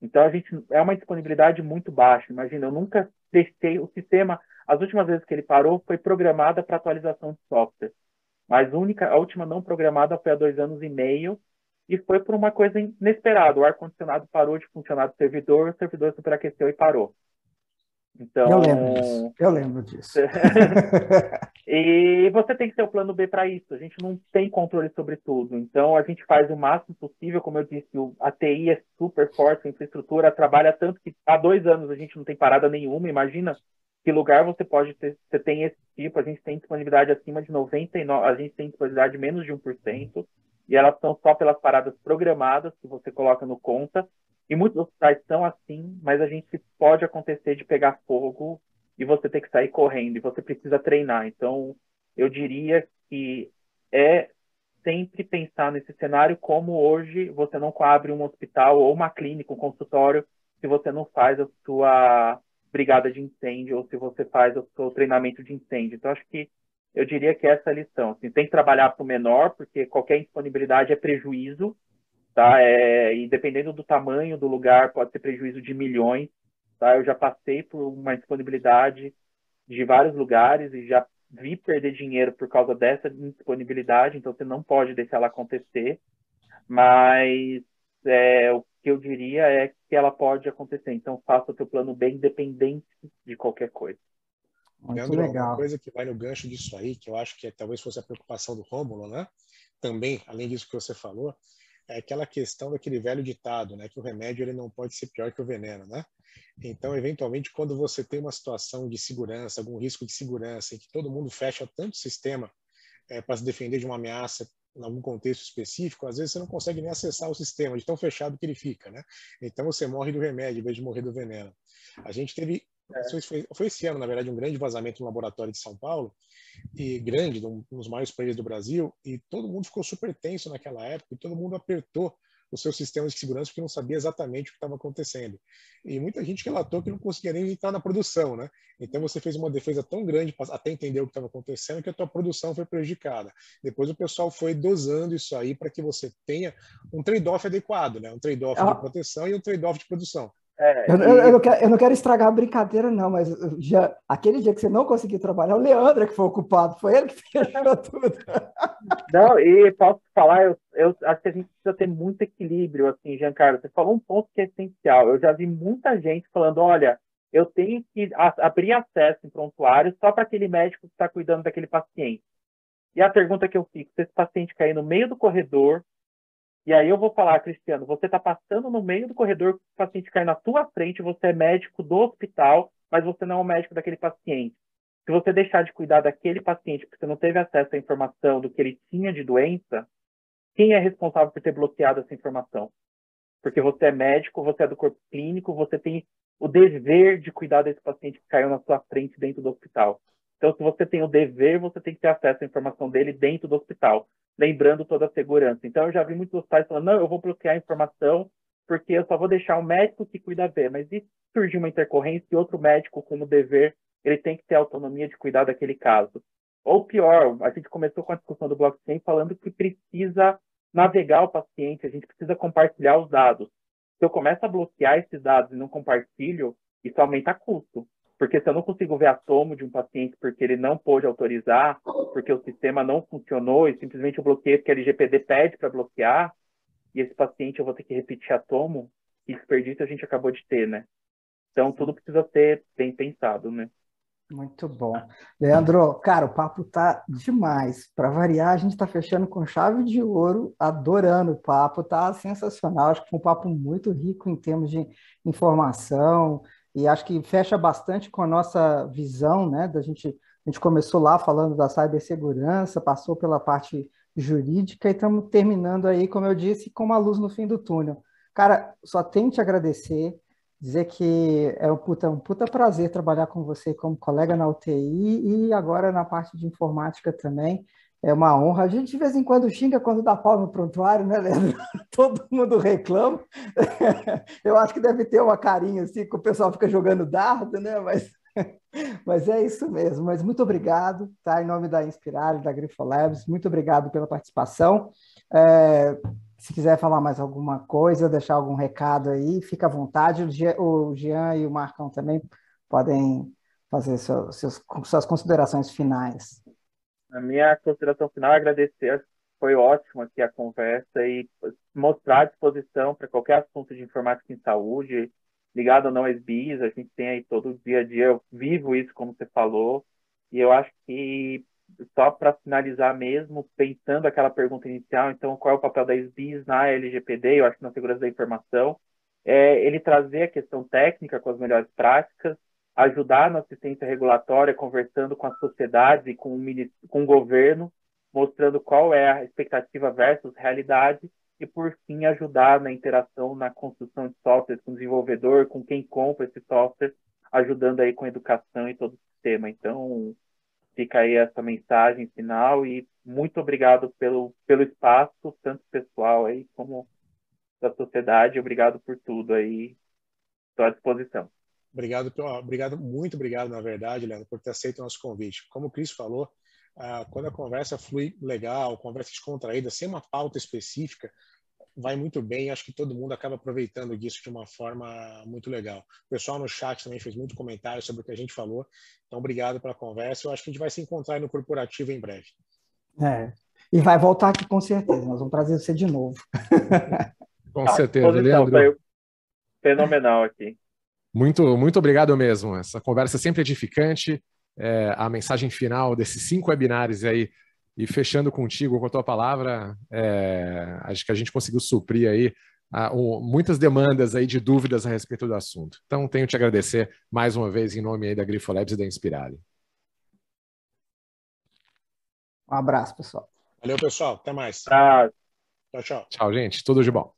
Então a gente é uma disponibilidade muito baixa. Imagina, eu nunca testei o sistema. As últimas vezes que ele parou foi programada para atualização de software, mas a única, a última não programada foi há dois anos e meio e foi por uma coisa inesperada. O ar condicionado parou de funcionar do servidor, o servidor superaqueceu e parou. Então, eu lembro disso. Eu lembro disso. e você tem que ter o plano B para isso. A gente não tem controle sobre tudo. Então, a gente faz o máximo possível. Como eu disse, a TI é super forte, a infraestrutura trabalha tanto que há dois anos a gente não tem parada nenhuma. Imagina que lugar você pode ter, você tem esse tipo. A gente tem disponibilidade acima de 99%, a gente tem disponibilidade de menos de 1%. E elas são só pelas paradas programadas que você coloca no conta e muitos hospitais são assim, mas a gente pode acontecer de pegar fogo e você ter que sair correndo e você precisa treinar. Então, eu diria que é sempre pensar nesse cenário como hoje você não abre um hospital ou uma clínica, um consultório, se você não faz a sua brigada de incêndio ou se você faz o seu treinamento de incêndio. Então, acho que eu diria que essa é a lição. Assim, tem que trabalhar para o menor, porque qualquer indisponibilidade é prejuízo, tá? É, e dependendo do tamanho do lugar, pode ter prejuízo de milhões, tá? Eu já passei por uma disponibilidade de vários lugares e já vi perder dinheiro por causa dessa disponibilidade, então você não pode deixar ela acontecer, mas é, o que eu diria é que ela pode acontecer, então faça o seu plano bem independente de qualquer coisa. Muito Leandro, legal. Uma coisa que vai no gancho disso aí, que eu acho que é, talvez fosse a preocupação do Rômulo, né? Também, além disso que você falou, é aquela questão daquele velho ditado, né, que o remédio ele não pode ser pior que o veneno, né? Então, eventualmente, quando você tem uma situação de segurança, algum risco de segurança, em que todo mundo fecha tanto sistema é, para se defender de uma ameaça em algum contexto específico, às vezes você não consegue nem acessar o sistema, de tão fechado que ele fica, né? Então você morre do remédio em vez de morrer do veneno. A gente teve é. Foi, foi, esse ano, na verdade, um grande vazamento no laboratório de São Paulo, e grande, um dos maiores players do Brasil, e todo mundo ficou super tenso naquela época, e todo mundo apertou os seus sistemas de segurança porque não sabia exatamente o que estava acontecendo. E muita gente relatou que não conseguia nem entrar na produção, né? Então você fez uma defesa tão grande até entender o que estava acontecendo que a tua produção foi prejudicada. Depois o pessoal foi dosando isso aí para que você tenha um trade-off adequado, né? Um trade-off de proteção e um trade-off de produção. É, eu, e... eu, não quero, eu, não quero, estragar a brincadeira, não, mas já, aquele dia que você não conseguiu trabalhar, o Leandro é que foi ocupado, foi ele que fechou tudo. Não, e posso falar, eu, acho que a gente precisa ter muito equilíbrio, assim, Giancarlo. Você falou um ponto que é essencial. Eu já vi muita gente falando: olha, eu tenho que abrir acesso em prontuário só para aquele médico que está cuidando daquele paciente. E a pergunta que eu fico: se esse paciente cair no meio do corredor, e aí eu vou falar, Cristiano, você está passando no meio do corredor, o paciente cai na tua frente, você é médico do hospital, mas você não é o médico daquele paciente. Se você deixar de cuidar daquele paciente porque você não teve acesso à informação do que ele tinha de doença, quem é responsável por ter bloqueado essa informação? Porque você é médico, você é do corpo clínico, você tem o dever de cuidar desse paciente que caiu na sua frente dentro do hospital. Então, se você tem o dever, você tem que ter acesso à informação dele dentro do hospital lembrando toda a segurança. Então, eu já vi muitos pais falando, não, eu vou bloquear a informação porque eu só vou deixar o médico que cuida ver. Mas e se surgir uma intercorrência e outro médico, como dever, ele tem que ter autonomia de cuidar daquele caso? Ou pior, a gente começou com a discussão do blockchain falando que precisa navegar o paciente, a gente precisa compartilhar os dados. Se eu começo a bloquear esses dados e não compartilho, isso aumenta custo. Porque se eu não consigo ver a tomo de um paciente porque ele não pôde autorizar, porque o sistema não funcionou e simplesmente eu bloqueei porque a LGPD pede para bloquear, e esse paciente eu vou ter que repetir a tomo, que desperdício a gente acabou de ter, né? Então tudo precisa ser bem pensado, né? Muito bom. Leandro, cara, o papo tá demais. Para variar, a gente está fechando com chave de ouro, adorando o papo, tá sensacional. Acho que foi um papo muito rico em termos de informação, e acho que fecha bastante com a nossa visão, né? Da gente, a gente começou lá falando da cibersegurança, passou pela parte jurídica e estamos terminando aí, como eu disse, com uma luz no fim do túnel. Cara, só tenho te agradecer, dizer que é um puta, um puta prazer trabalhar com você como colega na UTI e agora na parte de informática também. É uma honra. A gente de vez em quando xinga quando dá pau no prontuário, né, Leandro? Todo mundo reclama. Eu acho que deve ter uma carinha assim, que o pessoal fica jogando dardo, né? Mas, mas é isso mesmo. Mas muito obrigado, tá? Em nome da Inspirar da Grifolabs, muito obrigado pela participação. É, se quiser falar mais alguma coisa, deixar algum recado aí, fica à vontade. O Jean e o Marcão também podem fazer seus, seus, suas considerações finais. A minha consideração final é agradecer. Foi ótimo aqui a conversa e mostrar a disposição para qualquer assunto de informática em saúde. ligado ou não às BIs, a gente tem aí todo dia a dia, eu vivo isso, como você falou, e eu acho que só para finalizar mesmo, pensando aquela pergunta inicial, então qual é o papel das BIs na LGPD, eu acho que na segurança da informação, é ele trazer a questão técnica com as melhores práticas, ajudar na assistência regulatória, conversando com a sociedade, com o, com o governo, mostrando qual é a expectativa versus realidade, e por fim ajudar na interação, na construção de software com o desenvolvedor, com quem compra esse software, ajudando aí com a educação e todo o sistema. Então, fica aí essa mensagem final e muito obrigado pelo, pelo espaço, tanto pessoal aí como da sociedade. Obrigado por tudo aí. Estou à disposição. Obrigado, obrigado, muito obrigado, na verdade, Leandro, por ter aceito o nosso convite. Como o Cris falou, ah, quando a conversa flui legal, conversa descontraída, sem uma pauta específica, vai muito bem. Acho que todo mundo acaba aproveitando disso de uma forma muito legal. O pessoal no chat também fez muito comentário sobre o que a gente falou. Então, obrigado pela conversa. Eu acho que a gente vai se encontrar no corporativo em breve. É. E vai voltar aqui com certeza. Nós vamos trazer você de novo. com certeza, Leandro. Fenomenal aqui. Muito, muito obrigado mesmo. Essa conversa é sempre edificante. É, a mensagem final desses cinco webinários aí e fechando contigo com a tua palavra, é, acho que a gente conseguiu suprir aí a, um, muitas demandas aí de dúvidas a respeito do assunto. Então, tenho que te agradecer mais uma vez em nome aí da Grifolabs e da Inspirale. Um abraço, pessoal. Valeu, pessoal. Até mais. Tchau, tchau. Tchau, gente. Tudo de bom.